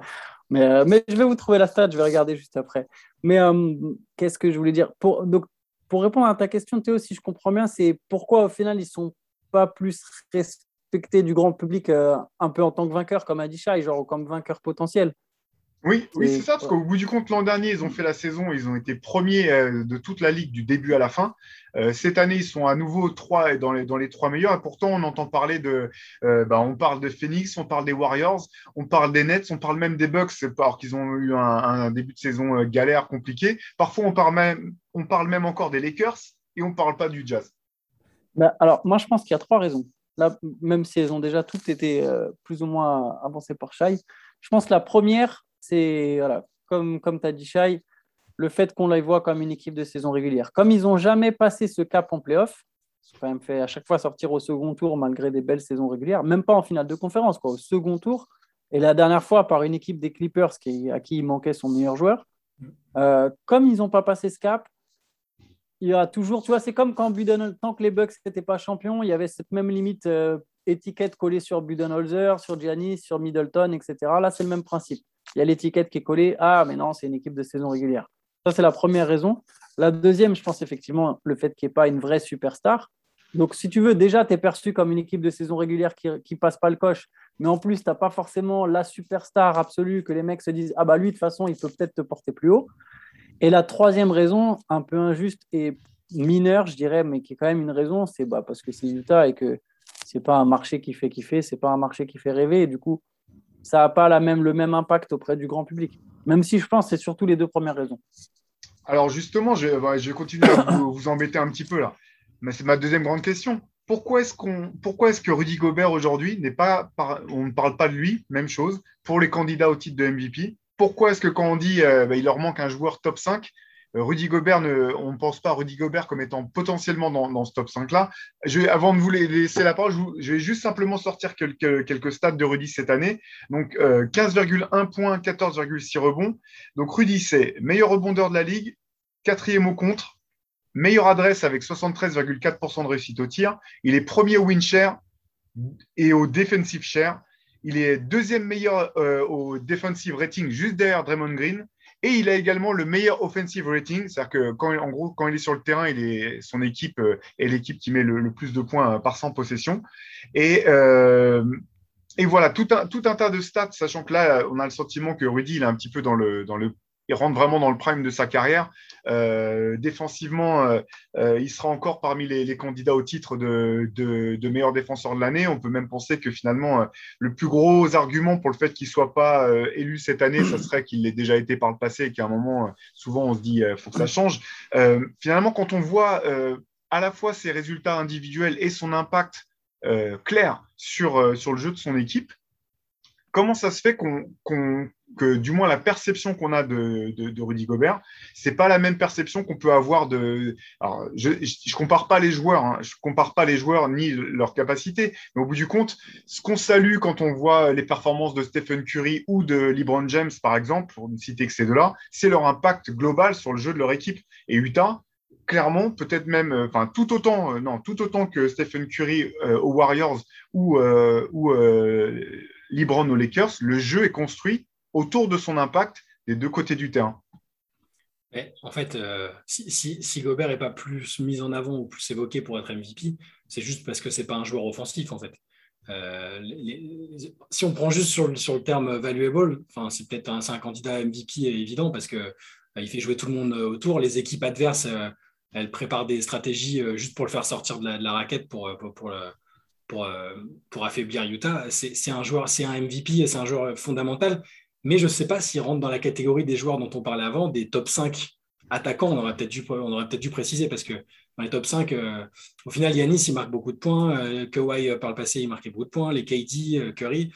Mais, euh, mais je vais vous trouver la stat, je vais regarder juste après. Mais qu'est-ce que je voulais dire? Pour, donc, pour répondre à ta question, Théo, si je comprends bien, c'est pourquoi au final ils sont pas plus respecté du grand public euh, un peu en tant que vainqueur, comme a dit Shai, genre comme vainqueur potentiel. Oui, oui c'est ça, parce qu'au bout du compte, l'an dernier, ils ont fait la saison, ils ont été premiers euh, de toute la ligue du début à la fin. Euh, cette année, ils sont à nouveau trois dans les, dans les trois meilleurs. Et pourtant, on entend parler de. bah, on parle de Phoenix, on parle des Warriors, on parle des Nets, on parle même des Bucks, alors qu'ils ont eu un, un, début de saison galère, compliqué. Parfois, on parle, même, on parle même encore des Lakers et on ne parle pas du Jazz. Bah, alors, moi, je pense qu'il y a trois raisons même si elles ont déjà toutes été euh, plus ou moins avancées par Shai, je pense que la première, c'est, voilà, comme, comme tu as dit Shai, le fait qu'on les voit comme une équipe de saison régulière. Comme ils n'ont jamais passé ce cap en playoff, ils ont quand même fait à chaque fois sortir au second tour malgré des belles saisons régulières, même pas en finale de conférence, quoi, au second tour. Et la dernière fois, par une équipe des Clippers qui, à qui il manquait son meilleur joueur. Euh, comme ils n'ont pas passé ce cap, il y a toujours, tu vois, c'est comme quand Budenholzer, tant que les Bucks n'étaient pas champions, il y avait cette même limite euh, étiquette collée sur Budenholzer, sur Giannis, sur Middleton, etc. Là, c'est le même principe. Il y a l'étiquette qui est collée. Ah, mais non, c'est une équipe de saison régulière. Ça, c'est la première raison. La deuxième, je pense effectivement le fait qu'il n'y ait pas une vraie superstar. Donc, si tu veux, déjà, tu es perçu comme une équipe de saison régulière qui ne passe pas le coche, mais en plus, tu n'as pas forcément la superstar absolue que les mecs se disent Ah, bah lui, de toute façon, il peut peut-être te porter plus haut. Et la troisième raison, un peu injuste et mineure, je dirais, mais qui est quand même une raison, c'est bah, parce que c'est Utah et que c'est pas un marché qui fait kiffer, c'est pas un marché qui fait rêver. Et du coup, ça n'a pas la même, le même impact auprès du grand public. Même si je pense que c'est surtout les deux premières raisons. Alors justement, je, je vais continuer à vous, embêter un petit peu là. Mais c'est ma deuxième grande question. Pourquoi est-ce, qu'on, pourquoi est-ce que Rudy Gobert aujourd'hui n'est pas, on ne parle pas de lui, même chose, pour les candidats au titre de MVP pourquoi est-ce que quand on dit euh, bah, il leur manque un joueur top 5, euh, Rudy Gobert, on ne pense pas à Rudy Gobert comme étant potentiellement dans, ce top 5-là. Avant de vous laisser la parole, je, vais juste simplement sortir quelques, quelques stats de Rudy cette année. Donc, 15,1 euh, points, 14,6 rebonds. Donc, Rudy, c'est meilleur rebondeur de la ligue, quatrième au contre, meilleure adresse avec 73,4% de réussite au tir. Il est premier au win share et au defensive share. Il est deuxième meilleur euh, au defensive rating, juste derrière Draymond Green. Et il a également le meilleur offensive rating, c'est-à-dire que quand, en gros, quand il est sur le terrain, son équipe euh, est l'équipe qui met le, plus de points euh, par 100 possessions. Et, et voilà, tout un, tout un tas de stats, sachant que là, on a le sentiment que Rudy, il est un petit peu dans le, dans le il rentre vraiment dans le prime de sa carrière. Euh, défensivement, euh, euh, il sera encore parmi les, candidats au titre de, meilleur défenseur de l'année. On peut même penser que finalement, le plus gros argument pour le fait qu'il ne soit pas élu cette année, ça serait qu'il l'ait déjà été par le passé et qu'à un moment, souvent, on se dit il faut que ça change. finalement, quand on voit à la fois ses résultats individuels et son impact clair sur le jeu de son équipe, comment ça se fait qu'on, que du moins la perception qu'on a de, de, Rudy Gobert, c'est pas la même perception qu'on peut avoir de. Alors, je, je, compare pas les joueurs, hein, je compare pas les joueurs ni leurs capacités, mais au bout du compte, ce qu'on salue quand on voit les performances de Stephen Curry ou de LeBron James, par exemple, pour ne citer que ces deux-là, c'est leur impact global sur le jeu de leur équipe. Et Utah, clairement, peut-être même, euh, enfin tout autant, euh, non, tout autant que Stephen Curry euh, aux Warriors ou, ou LeBron aux Lakers, le jeu est construit autour de son impact des deux côtés du terrain. en fait, si, Gobert n'est pas plus mis en avant ou plus évoqué pour être MVP, c'est juste parce que ce n'est pas un joueur offensif, en fait. si on prend juste sur, le terme valuable, c'est peut-être un, un, candidat MVP évident parce qu'il il fait jouer tout le monde autour. Les équipes adverses elle prépare des stratégies euh, juste pour le faire sortir de la, raquette pour, euh, pour, pour, euh, pour, affaiblir Utah. C'est un joueur, c'est un MVP, c'est un joueur fondamental, mais je ne sais pas s'il rentre dans la catégorie des joueurs dont on parlait avant, des top 5 attaquants. On aurait peut-être dû, peut-être dû préciser parce que dans les top 5, au final, Yanis, il marque beaucoup de points. Kawhi, par le passé, il marquait beaucoup de points. Les KD, Curry.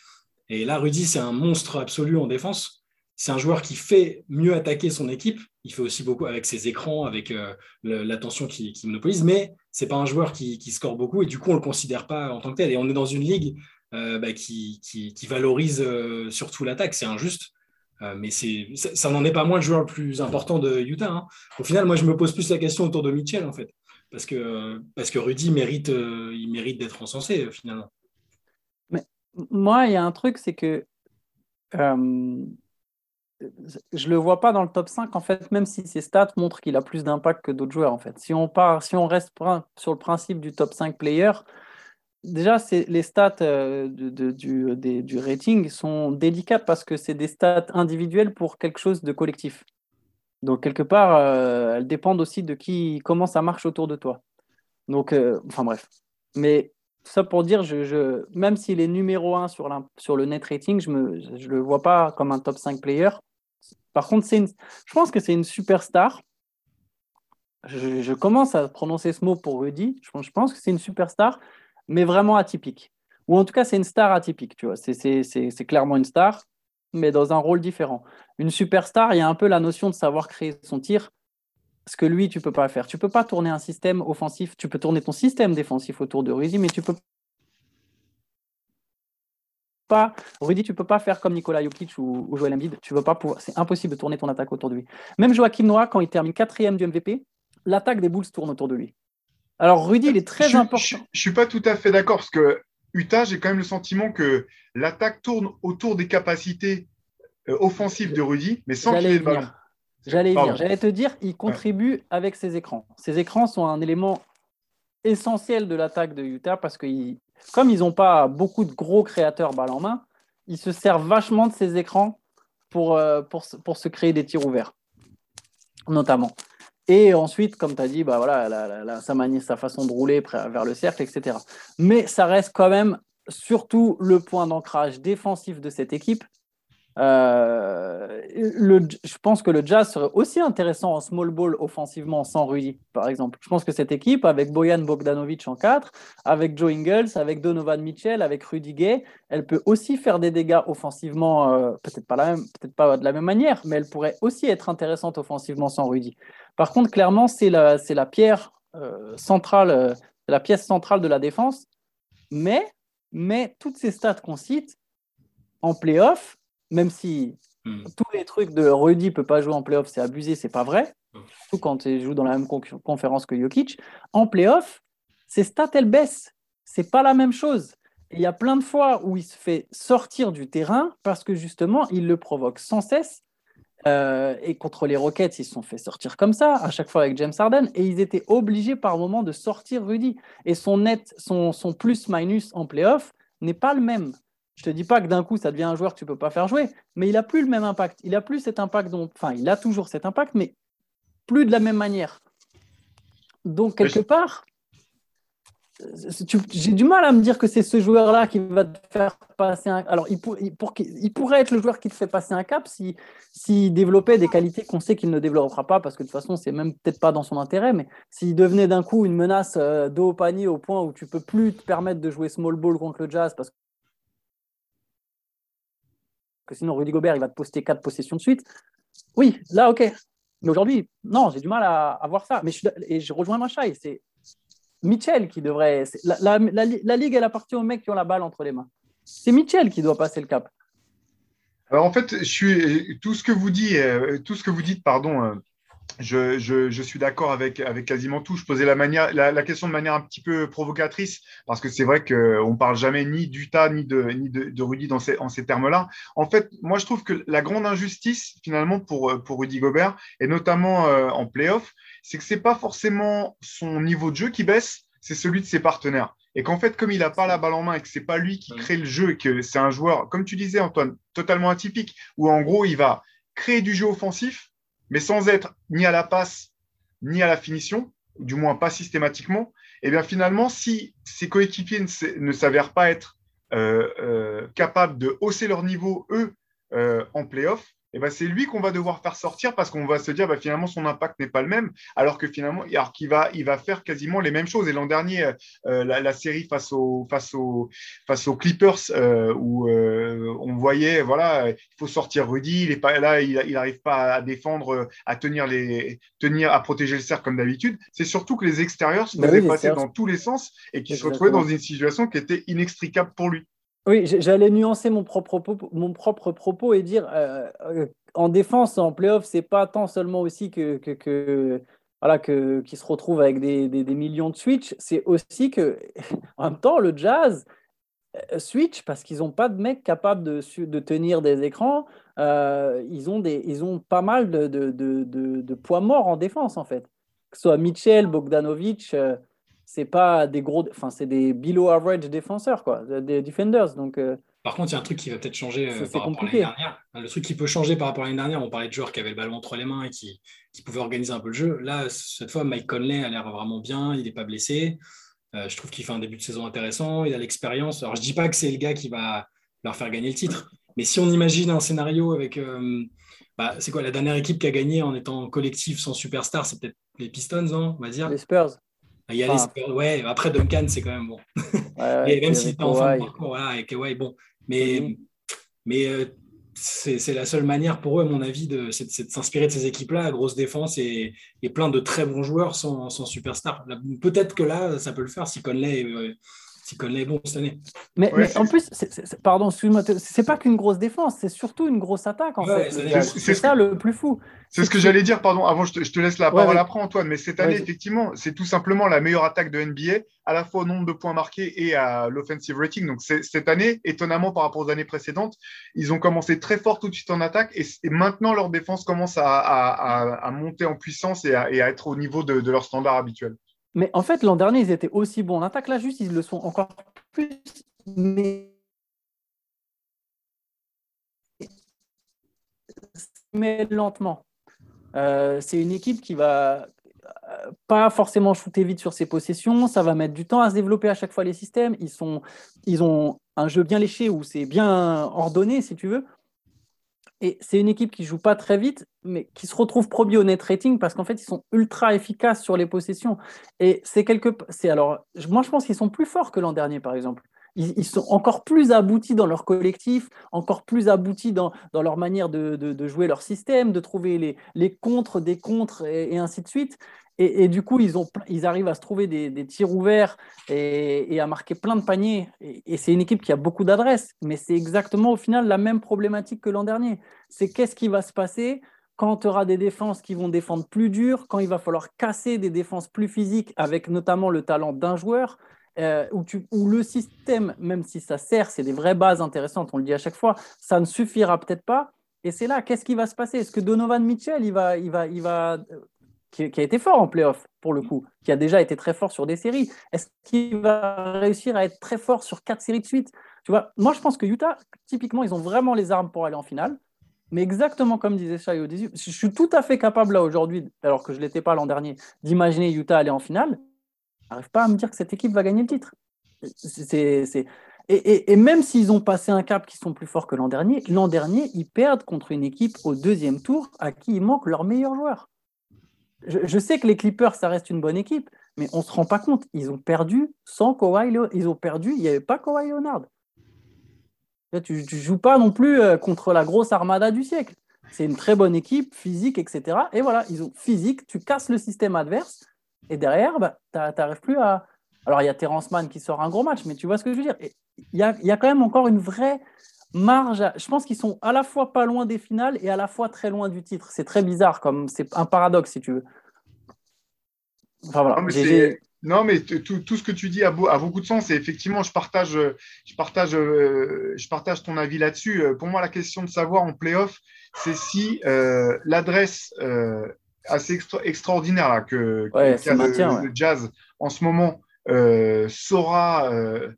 Et là, Rudy, c'est un monstre absolu en défense c'est un joueur qui fait mieux attaquer son équipe. Il fait aussi beaucoup avec ses écrans, avec euh, l'attention qu'il monopolise, mais c'est pas un joueur qui, score beaucoup et du coup on le considère pas en tant que tel. Et on est dans une ligue euh, bah, qui, valorise euh, surtout l'attaque. C'est injuste, mais ça n'en est pas moins le joueur le plus important de Utah. Hein. Au final, moi je me pose plus la question autour de Mitchell en fait, parce que parce que Rudy mérite, il mérite d'être encensé finalement. Mais moi, il y a un truc, c'est que je le vois pas dans le top 5 en fait, même si ses stats montrent qu'il a plus d'impact que d'autres joueurs en fait. Si on part, si on reste sur le principe du top 5 player, déjà les stats euh, du, du, rating sont délicates parce que c'est des stats individuelles pour quelque chose de collectif. Donc quelque part, euh, elles dépendent aussi de qui, comment ça marche autour de toi. Donc, euh, enfin bref. Mais ça pour dire, je, même s'il est numéro 1 sur, sur le net rating, je ne je le vois pas comme un top 5 player. Par contre, je pense que c'est une superstar. Je, je, commence à prononcer ce mot pour Rudy. Je, je pense que c'est une superstar, mais vraiment atypique. Ou en tout cas, c'est une star atypique. Tu vois, c'est clairement une star, mais dans un rôle différent. Une superstar, il y a un peu la notion de savoir créer son tir, ce que lui, tu peux pas faire. Tu peux pas tourner un système offensif. Tu peux tourner ton système défensif autour de Rudy, mais tu peux pas, Rudy, tu peux pas faire comme Nicolas Jokic ou, ou Joel Embiid. Tu veux pas pouvoir, c'est impossible de tourner ton attaque autour de lui. Même Joachim Noah, quand il termine quatrième du MVP, l'attaque des Bulls tourne autour de lui. Alors Rudy, il est très important. Je, ne suis pas tout à fait d'accord parce que Utah, j'ai quand même le sentiment que l'attaque tourne autour des capacités euh, offensives de Rudy, mais sans qu'il ait le ballon. J'allais dire, j'allais te dire, il contribue avec ses écrans. Ses écrans sont un élément essentiel de l'attaque de Utah parce qu'ils comme ils n'ont pas beaucoup de gros créateurs balle en main, ils se servent vachement de ces écrans pour, euh, pour, pour se créer des tirs ouverts, notamment. Et ensuite, comme tu as dit, bah voilà, la, sa, sa façon de rouler vers le cercle, etc. Mais ça reste quand même surtout le point d'ancrage défensif de cette équipe euh, je pense que le Jazz serait aussi intéressant en small ball offensivement sans Rudy, par exemple. Je pense que cette équipe, avec Boyan Bogdanovic en 4, avec Joe Ingles, avec Donovan Mitchell, avec Rudy Gay, elle peut aussi faire des dégâts offensivement, euh, peut-être pas, de la même manière, mais elle pourrait aussi être intéressante offensivement sans Rudy. Par contre, clairement, c'est la, c'est la pierre euh, centrale, la pièce centrale de la défense, mais, mais toutes ces stats qu'on cite en playoff, même si hmm. tous les trucs de Rudy peut pas jouer en playoff, c'est abusé, c'est pas vrai. Hmm. Surtout quand il joue dans la même conférence que Jokic. En playoff, ses stats, elles baissent. C'est pas la même chose. Il y a plein de fois où il se fait sortir du terrain parce que justement, il le provoque sans cesse. Euh, et contre les Rockets, ils se sont fait sortir comme ça, à chaque fois avec James Harden, et ils étaient obligés par moment de sortir Rudy. Et son net, son, son plus-minus en playoff n'est pas le même. Je te dis pas que d'un coup, ça devient un joueur que tu peux pas faire jouer, mais il a plus le même impact. Il a plus cet impact dont, enfin, il a toujours cet impact, mais plus de la même manière. Donc quelque part, j'ai du mal à me dire que c'est ce joueur-là qui va te faire passer un. Alors, il, pour, il, pourrait être le joueur qui te fait passer un cap s'il si, développait des qualités qu'on sait qu'il ne développera pas, parce que de toute façon, c'est même peut-être pas dans son intérêt, mais s'il devenait d'un coup une menace euh, panier au point où tu peux plus te permettre de jouer small ball contre le Jazz, parce sinon, Rudy Gobert, il va te poster quatre possessions de suite. Oui, là, ok. Mais aujourd'hui, non, j'ai du mal à, voir ça. Mais je, et je rejoins Machaï, c'est Mitchell qui devrait. La, ligue, elle appartient aux mecs qui ont la balle entre les mains. C'est Mitchell qui doit passer le cap. En fait, je suis tout ce que vous dites, euh, tout ce que vous dites, pardon. Euh, je, je, suis d'accord avec, avec quasiment tout. Je posais la, manière, la, question de manière un petit peu provocatrice, parce que c'est vrai qu'on ne parle jamais ni d'Utah ni de, ni de, Rudy dans ces, en ces termes-là. En fait, moi, je trouve que la grande injustice, finalement, pour, pour Rudy Gobert, et notamment euh, en playoff, c'est que ce n'est pas forcément son niveau de jeu qui baisse, c'est celui de ses partenaires. Et qu'en fait, comme il n'a pas la balle en main et que ce n'est pas lui qui crée le jeu et que c'est un joueur, comme tu disais, Antoine, totalement atypique, où en gros, il va créer du jeu offensif, mais sans être ni à la passe ni à la finition, du moins pas systématiquement, et eh bien finalement, si ses coéquipiers ne s'avèrent pas être euh, euh, capables de hausser leur niveau, eux, euh, en playoff, eh ben, c'est lui qu'on va devoir faire sortir parce qu'on va se dire bah, finalement son impact n'est pas le même, alors que finalement, alors qu'il va, il va faire quasiment les mêmes choses. Et l'an dernier, euh, la, série face aux, face aux, face aux Clippers, euh, où euh, on voyait, voilà, il faut sortir Rudy, il est pas là, il n'arrive pas à défendre, à tenir les, tenir, à protéger le cercle comme d'habitude. C'est surtout que les extérieurs se bah faisaient passer dans tous les sens et qu'il se retrouvait dans une situation qui était inextricable pour lui. Oui, j'allais nuancer mon propre propos, mon propre propos et dire euh, euh, en défense, en playoff, c'est pas tant seulement aussi que, voilà que qui se retrouve avec des, des, millions de switch, c'est aussi que en même temps le Jazz euh, switch parce qu'ils n'ont pas de mecs capables de, de tenir des écrans. ils ont des ils ont pas mal de, de, de, poids morts en défense en fait, que ce soit Mitchell, Bogdanovic c'est pas des gros, enfin c'est des below average défenseurs quoi, des defenders. Donc euh, par contre, il y a un truc qui va peut-être changer euh, par rapport à l'année dernière. Le truc qui peut changer par rapport à l'année dernière, on parlait de joueurs qui avaient le ballon entre les mains et qui, qui pouvaient organiser un peu le jeu. Là, cette fois, Mike Conley a l'air vraiment bien, il n'est pas blessé. Euh, je trouve qu'il fait un début de saison intéressant, il a l'expérience. Alors, je dis pas que c'est le gars qui va leur faire gagner le titre, mais si on imagine un scénario avec. Bah, c'est quoi la dernière équipe qui a gagné en étant collectif sans superstar C'est peut-être les Pistons, non on va dire Les Spurs. Il y a les... ouais, après Duncan, c'est quand même bon. et même s'il était en fin de parcours, voilà, et bon. Mais, mais euh, c'est la seule manière pour eux, à mon avis, de, c'est de s'inspirer de ces équipes-là, grosse défense et, et, plein de très bons joueurs sans, sans superstar. Peut-être que là, ça peut le faire si Conley si Conley est bon cette année. Mais, en plus, pardon, excuse-moi, c'est pas qu'une grosse défense, c'est surtout une grosse attaque en fait. C'est ça le plus fou. C'est ce que j'allais dire, pardon, avant je te, laisse la parole après Antoine, mais cette année, effectivement, c'est tout simplement la meilleure attaque de NBA, à la fois au nombre de points marqués et à l'offensive rating. Donc cette année, étonnamment par rapport aux années précédentes, ils ont commencé très fort tout de suite en attaque et, maintenant leur défense commence à, monter en puissance et à, être au niveau de, de leur standard habituel. Mais en fait, l'an dernier, ils étaient aussi bons en attaque. Là, juste, ils le sont encore plus. Mais, lentement. Euh, c'est une équipe qui va euh, pas forcément shooter vite sur ses possessions. Ça va mettre du temps à se développer à chaque fois les systèmes. Ils, sont, ils ont un jeu bien léché où c'est bien ordonné, si tu veux. Et c'est une équipe qui joue pas très vite, mais qui se retrouve premier au net rating parce qu'en fait, ils sont ultra efficaces sur les possessions. Et c'est quelque, c'est alors, moi, je pense qu'ils sont plus forts que l'an dernier, par exemple. Ils, sont encore plus aboutis dans leur collectif, encore plus aboutis dans, dans leur manière de, de, jouer leur système, de trouver les, les contres des contres et ainsi de suite. Et, du coup, ils, ont, ils arrivent à se trouver des, tirs ouverts et, à marquer plein de paniers. Et, c'est une équipe qui a beaucoup d'adresses, mais c'est exactement au final la même problématique que l'an dernier. C'est qu'est-ce qui va se passer quand tu auras des défenses qui vont défendre plus dur, quand il va falloir casser des défenses plus physiques avec notamment le talent d'un joueur. Euh, où, le système, même si ça sert, c'est des vraies bases intéressantes, on le dit à chaque fois, ça ne suffira peut-être pas. Et c'est là, qu'est-ce qui va se passer? Est-ce que Donovan Mitchell, il va, il va, il va qui, a été fort en playoff, pour le coup, qui a déjà été très fort sur des séries. Est-ce qu'il va réussir à être très fort sur quatre séries de suite? Tu vois, moi, je pense que Utah, typiquement, ils ont vraiment les armes pour aller en finale. Mais exactement comme disait Shai au début, je suis tout à fait capable là aujourd'hui, alors que je ne l'étais pas l'an dernier, d'imaginer Utah aller en finale. Je n'arrive pas à me dire que cette équipe va gagner le titre. C'est, et, même s'ils ont passé un cap qui sont plus forts que l'an dernier, l'an dernier, ils perdent contre une équipe au deuxième tour à qui il manque leur meilleur joueur. Je, sais que les Clippers, ça reste une bonne équipe, mais on ne se rend pas compte. Ils ont perdu sans Kawhi Leonard. Ils ont perdu, il n'y avait pas Kawhi Leonard. Tu ne joues pas non plus euh, contre la grosse armada du siècle. C'est une très bonne équipe, physique, etc. Et voilà, ils ont physique, tu casses le système adverse, et derrière, bah, tu n'arrives plus à. Alors, il y a Terence Mann qui sort un gros match, mais tu vois ce que je veux dire Il y a, y a, quand même encore une vraie marge. Je pense qu'ils sont à la fois pas loin des finales et à la fois très loin du titre. C'est très bizarre, comme c'est un paradoxe, si tu veux. Enfin, voilà. Non, mais tout, ce que tu dis a, beaucoup de sens et effectivement, je partage, je partage, euh, je partage ton avis là-dessus. Euh, pour moi, la question de savoir en playoff, c'est si euh, l'adresse assez extraordinaire là, que, le, Jazz en ce moment saura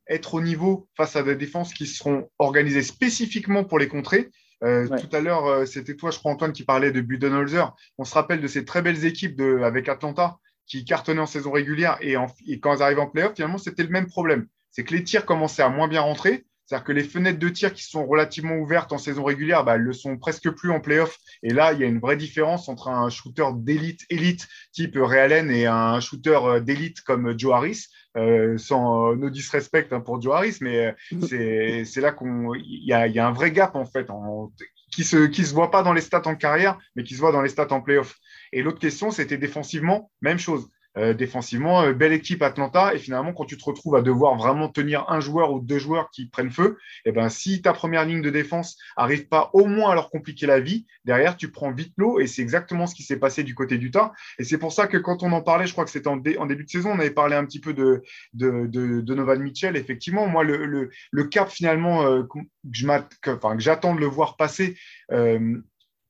être au niveau face à des défenses qui seront organisées spécifiquement pour les contrer. Tout à l'heure, c'était toi, je crois, Antoine, qui parlait de Budenholzer. On se rappelle de ces très belles équipes de, avec Atlanta qui cartonnaient en saison régulière et, quand ils arrivent en playoff, finalement, c'était le même problème. C'est que les tirs commençaient à moins bien rentrer. C'est-à-dire que les fenêtres de tir qui sont relativement ouvertes en saison régulière, bah, elles le sont presque plus en playoff. Et là, il y a une vraie différence entre un shooter d'élite, élite type Ray Allen et un shooter euh, d'élite comme Joe Harris. Euh, sans euh, no disrespect hein, pour Joe Harris, mais c'est là qu'on il y a, y a, un vrai gap en fait en, qui se qui se voit pas dans les stats en carrière, mais qui se voit dans les stats en playoff. Et l'autre question, c'était défensivement, même chose. Euh, défensivement, euh, belle équipe Atlanta. Et finalement, quand tu te retrouves à devoir vraiment tenir un joueur ou deux joueurs qui prennent feu, eh ben, si ta première ligne de défense arrive pas au moins à leur compliquer la vie, derrière, tu prends vite l'eau. Et c'est exactement ce qui s'est passé du côté du tas. Et c'est pour ça que quand on en parlait, je crois que c'était en, début de saison, on avait parlé un petit peu de, de, de, Mitchell. Effectivement, moi, le cap finalement euh, que j'attends de le voir passer.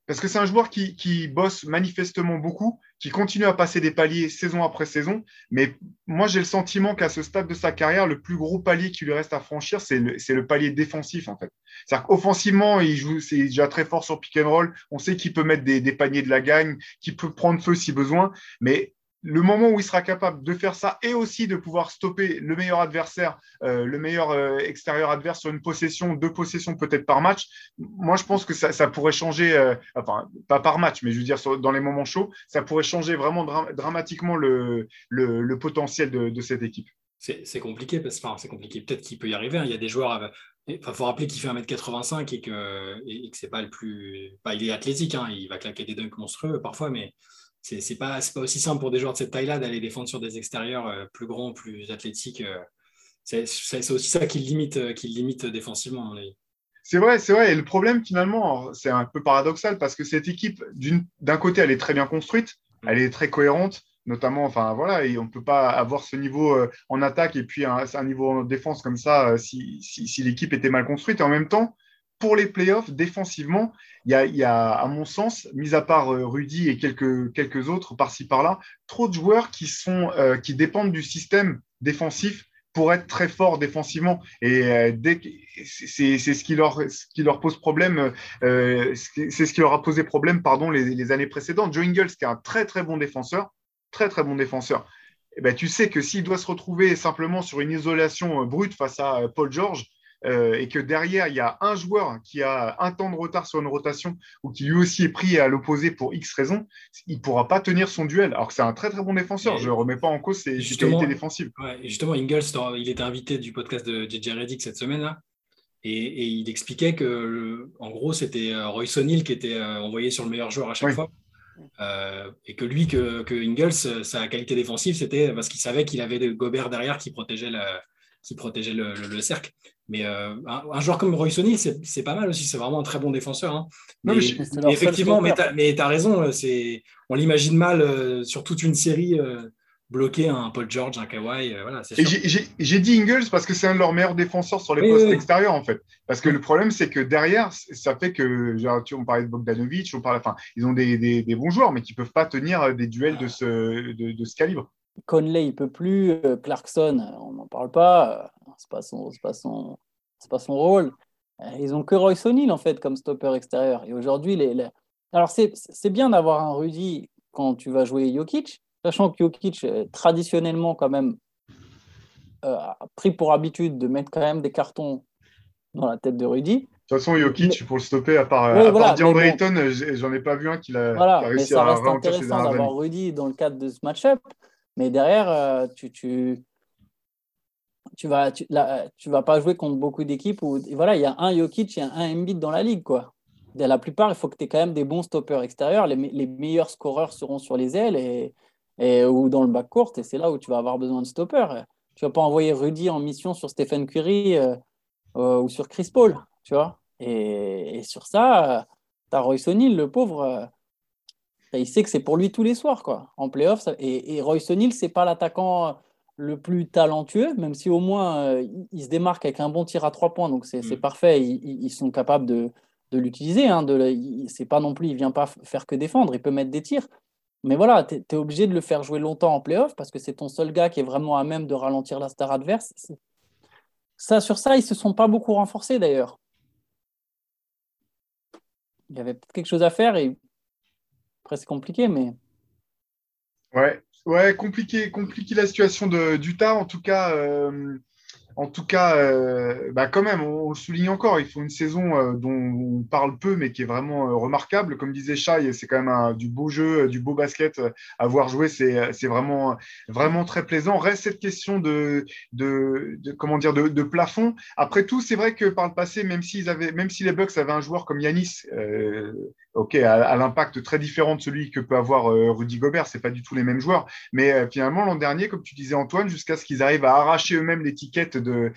Parce que c'est un joueur qui, qui, bosse manifestement beaucoup, qui continue à passer des paliers saison après saison. Mais moi, j'ai le sentiment qu'à ce stade de sa carrière, le plus gros palier qui lui reste à franchir, c'est le, le, palier défensif, en fait. C'est-à-dire qu'offensivement, il joue, c'est déjà très fort sur pick and roll. On sait qu'il peut mettre des, des paniers de la gagne, qu'il peut prendre feu si besoin. Mais le moment où il sera capable de faire ça et aussi de pouvoir stopper le meilleur adversaire, euh, le meilleur euh, extérieur adverse sur une possession, deux possessions peut-être par match, moi je pense que ça, pourrait changer, euh, enfin pas par match, mais je veux dire dans les moments chauds, ça pourrait changer vraiment dramatiquement le, potentiel de, cette équipe. C'est compliqué, parce que c'est compliqué. Peut-être qu'il peut y arriver. Hein. Il y a des joueurs. Il faut rappeler qu'il fait 1m85 et que, et que c'est pas le plus. il est athlétique, hein. il va claquer des dunks monstrueux parfois, mais c'est pas, pas aussi simple pour des joueurs de cette taille-là d'aller défendre sur des extérieurs euh, plus grands, plus athlétiques. Euh. C'est aussi ça qui limite, euh, qui limite défensivement, C'est vrai, c'est vrai. Et le problème, finalement, c'est un peu paradoxal parce que cette équipe, d'un côté, elle est très bien construite, mm. elle est très cohérente, notamment, enfin voilà, on ne peut pas avoir ce niveau en attaque et puis un, niveau en défense comme ça si, si, si l'équipe était mal construite. Et en même temps, pour les playoffs, défensivement, il y a, à mon sens, mis à part euh, Rudy et quelques, quelques autres par-ci par-là, trop de joueurs qui, sont, euh, qui dépendent du système défensif pour être très forts défensivement. Et euh, c'est ce qui leur ce qui leur pose problème. c'est ce qui leur a posé problème, pardon, les, années précédentes. Joe Ingles, qui est un très très bon défenseur, très très bon défenseur. Eh ben, tu sais que s'il doit se retrouver simplement sur une isolation brute face à Paul George, euh, et que derrière, il y a un joueur qui a un temps de retard sur une rotation ou qui lui aussi est pris à l'opposé pour X raisons, il ne pourra pas tenir son duel. Alors que c'est un très très bon défenseur. je ne remets pas en cause ses qualités défensives. justement, Ingles, il était invité du podcast de JJ Reddick cette semaine-là. Et, il expliquait que, en gros, c'était euh, Royce O'Neill qui était euh, envoyé sur le meilleur joueur à chaque fois. Et que lui, que, que Ingles, sa qualité défensive, c'était parce qu'il savait qu'il avait Gobert derrière qui protégeait, qui protégeait le cercle. Mais euh, un, joueur comme Roy Sony, c'est pas mal aussi. C'est vraiment un très bon défenseur. Hein. Mais, effectivement, mais tu as, raison. On l'imagine mal euh, sur toute une série. Bloquer un Paul George, un Kawhi. Euh, voilà, j'ai dit Ingles parce que c'est un de leurs meilleurs défenseurs sur les postes extérieurs, en fait. Parce que le problème, c'est que derrière, ça fait que, genre, tu, on parlait de Bogdanovic, on parle, enfin, ils ont des, des, bons joueurs, mais qui ne peuvent pas tenir euh, des duels de ce, de, ce calibre. Conley, il peut plus. Euh, Clarkson, on n'en parle pas. C'est pas son, pas son, pas son rôle. Ils ont que Royce O'Neal, en fait, comme stopper extérieur. Et aujourd'hui, les, les... alors c'est bien d'avoir un Rudy quand tu vas jouer Jokic, sachant que Jokic, traditionnellement, quand même, euh, a pris pour habitude de mettre quand même des cartons dans la tête de Rudy. De toute façon, Jokic, pour le stopper, à part, ouais, à DeAndre Ayton, j'en ai pas vu un qui a, voilà, réussi mais ça reste intéressant d'avoir Rudy dans le cadre de ce match-up. Mais derrière, euh, tu, tu, tu vas, tu, tu vas pas jouer contre beaucoup d'équipes où voilà, il y a un Jokic et un Embiid dans la ligue, quoi la plupart, il faut que tu aies quand même des bons stoppers extérieurs. Les, meilleurs scoreurs seront sur les ailes et, ou dans le bac court, et c'est là où tu vas avoir besoin de stoppers. Tu vas pas envoyer Rudy en mission sur Stephen Curry euh, euh, ou sur Chris Paul, tu vois. Et, sur ça, tu as Royce O'Neill, le pauvre. Euh, il sait que c'est pour lui tous les soirs, quoi, en playoff. Et, et Royce O'Neill, c'est pas l'attaquant le plus talentueux, même si au moins il, se démarque avec un bon tir à trois points, donc c'est mm. parfait. ils, sont capables de, de l'utiliser. Hein, c'est pas non plus, il vient pas faire que défendre, il peut mettre des tirs. Mais voilà, tu es, obligé de le faire jouer longtemps en playoff parce que c'est ton seul gars qui est vraiment à même de ralentir la star adverse. Ça, sur ça, ils se sont pas beaucoup renforcés d'ailleurs. Il y avait peut-être quelque chose à faire et presque compliqué, mais. Ouais, ouais, compliqué, compliqué la situation de d'Utah. En tout cas, euh, en tout cas, euh, bah quand même, on, le souligne encore, il faut une saison euh, dont on parle peu, mais qui est vraiment euh, remarquable. Comme disait Chai, c'est quand même du beau jeu, du beau basket à voir jouer, c'est vraiment, vraiment très plaisant. Reste cette question de, de, comment dire, de, plafond. Après tout, c'est vrai que par le passé, même, avaient, même si les Bucks avaient un joueur comme Yanis, ok, à, l'impact très différent de celui que peut avoir Rudy Gobert, c'est pas du tout les mêmes joueurs. Mais finalement, l'an dernier, comme tu disais Antoine, jusqu'à ce qu'ils arrivent à arracher eux-mêmes l'étiquette de,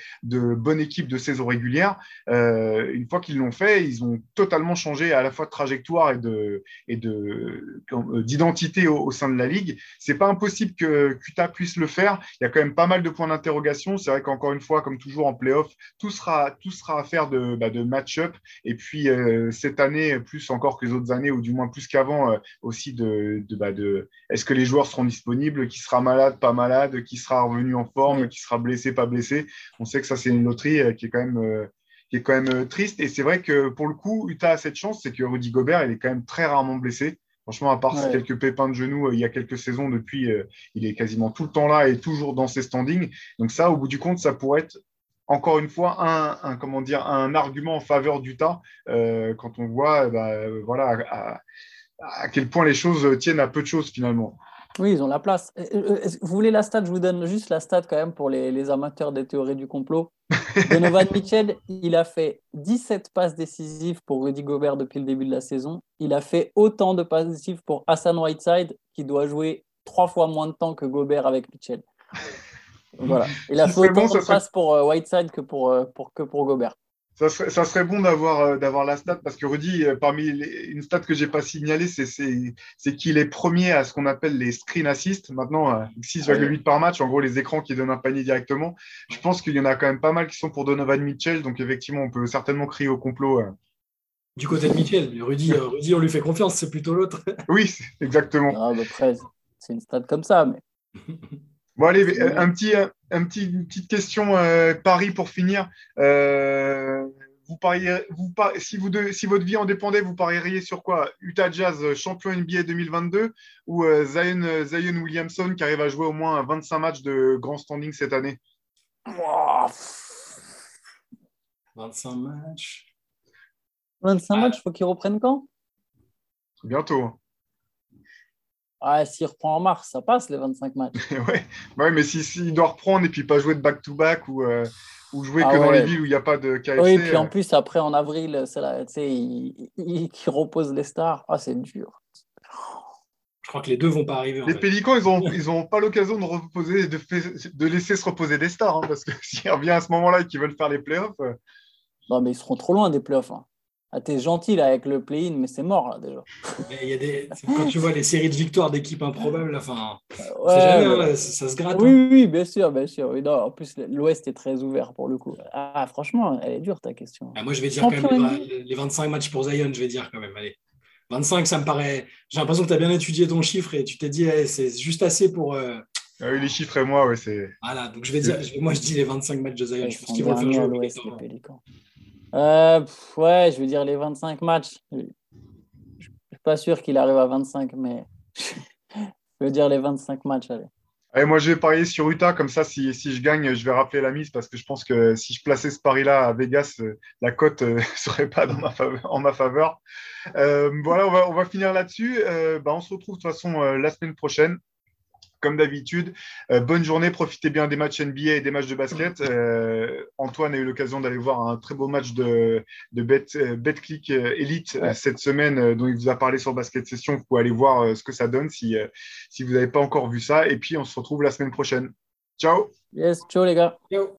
bonne équipe de saison régulière. Euh, une fois qu'ils l'ont fait, ils ont totalement changé à la fois de trajectoire et de et de euh, d'identité au, sein de la ligue. C'est pas impossible que Kuta puisse le faire. Il y a quand même pas mal de points d'interrogation. C'est vrai qu'encore une fois, comme toujours en playoff, tout sera tout sera affaire de, bah, de match-up. Et puis euh, cette année, plus encore que les autres années, ou du moins plus qu'avant, aussi de, de, bah, de est-ce que les joueurs seront disponibles, qui sera malade, pas malade, qui sera revenu en forme, qui sera blessé, pas blessé? On sait que ça, c'est une loterie euh, qui est quand même, euh, qui est quand même euh, triste. Et c'est vrai que pour le coup, Utah a cette chance, c'est que Rudy Gobert, il est quand même très rarement blessé. Franchement, à part quelques pépins de genoux il y a quelques saisons, depuis, il est quasiment tout le temps là et toujours dans ses standings. Donc ça, au bout du compte, ça pourrait être encore une fois un, comment dire, un argument en faveur d'Utah quand on voit bah, voilà, à, quel point les choses tiennent à peu de choses finalement. Oui, ils ont la place. Euh, euh, vous voulez la stat? Je vous donne juste la stat quand même pour les, amateurs des théories du complot. Donovan Mitchell, il a fait 17 passes décisives pour Rudy Gobert depuis le début de la saison. Il a fait autant de passes décisives pour Hassan Whiteside, qui doit jouer trois fois moins de temps que Gobert avec Mitchell. Voilà. Il a fait autant de passes pour euh, Whiteside que pour, pour, que pour Gobert. Ça serait, ça serait, bon d'avoir euh, d'avoir la stat parce que Rudy, euh, parmi une stat que j'ai pas signalée, c'est qu'il est premier à ce qu'on appelle les screen assists. Maintenant, 6,8 euh, par match, en gros les écrans qui donnent un panier directement. Je pense qu'il y en a quand même pas mal qui sont pour Donovan Mitchell, donc effectivement, on peut certainement crier au complot. Du côté de Mitchell, Rudy, Rudy on lui fait confiance, c'est plutôt l'autre. oui, exactement. Ah, bah, c'est une stat comme ça, mais. Bon, allez, un petit, un petit, une petite question euh, Paris pour finir. Euh, vous pariez, vous, si, vous si votre vie en dépendait, vous parieriez sur quoi? Utah Jazz champion NBA 2022 ou euh, Zion, Zion, Williamson qui arrive à jouer au moins 25 matchs de grand standing cette année? 25 matchs. 25 matchs, il faut qu'il reprenne quand? Bientôt. Ah, s'il reprend en mars, ça passe les 25 matchs. ouais. ouais, mais s'il si, doit reprendre et puis pas jouer de back-to-back ou, euh, ou jouer ah que dans les villes où il n'y a pas de KFC. Oui, et puis en euh. plus, après, en avril, c'est là, il, il, repose les stars. Ah, c'est dur. Je crois que les deux vont pas arriver. Les Pélicans, ils n'ont ils ont pas l'occasion de reposer, de, de laisser se reposer des stars, hein, parce que s'il revient à ce moment-là et qu'ils veulent faire les playoffs. Euh. Non, mais ils seront trop loin des playoffs. Hein. Ah, t'es gentil là avec le play-in, mais c'est mort là déjà. Il y a des... Quand tu vois les séries de victoires d'équipes improbables, enfin, jamais, hein, ça, se gratte. Oui, hein. oui, bien sûr, bien sûr. en plus, l'Ouest est très ouvert pour le coup. Ah, franchement, elle est dure ta question. Ah, moi, je vais dire quand même les 25 matchs pour Zion, je vais dire quand même. Allez. 25, ça me paraît. J'ai l'impression que tu as bien étudié ton chiffre et tu t'es dit, c'est juste assez pour. Euh... Ah oui, les chiffres et moi, ouais, c'est. Voilà, donc je vais dire, moi je dis les 25 matchs de Zion. je pense qu'ils vont faire jouer euh, ouais, je veux dire les 25 matchs. Je ne suis pas sûr qu'il arrive à 25, mais je veux dire les 25 matchs. Allez. Moi, je vais parier sur Utah. Comme ça, si, si, je gagne, je vais rappeler la mise parce que je pense que si je plaçais ce pari-là à Vegas, euh, la cote ne euh, serait pas ma faveur, en ma faveur. Voilà, on va, on va finir là-dessus. Bah, on se retrouve de toute façon la semaine prochaine comme d'habitude. Euh, bonne journée, profitez bien des matchs NBA et des matchs de basket. Euh, Antoine a eu l'occasion d'aller voir un très beau match de, de Bet, euh, BetClick Elite cette semaine dont il vous a parlé sur Basket Session. Vous pouvez aller voir ce que ça donne si, si vous n'avez pas encore vu ça. Et puis, on se retrouve la semaine prochaine. Ciao Yes, ciao les gars. Ciao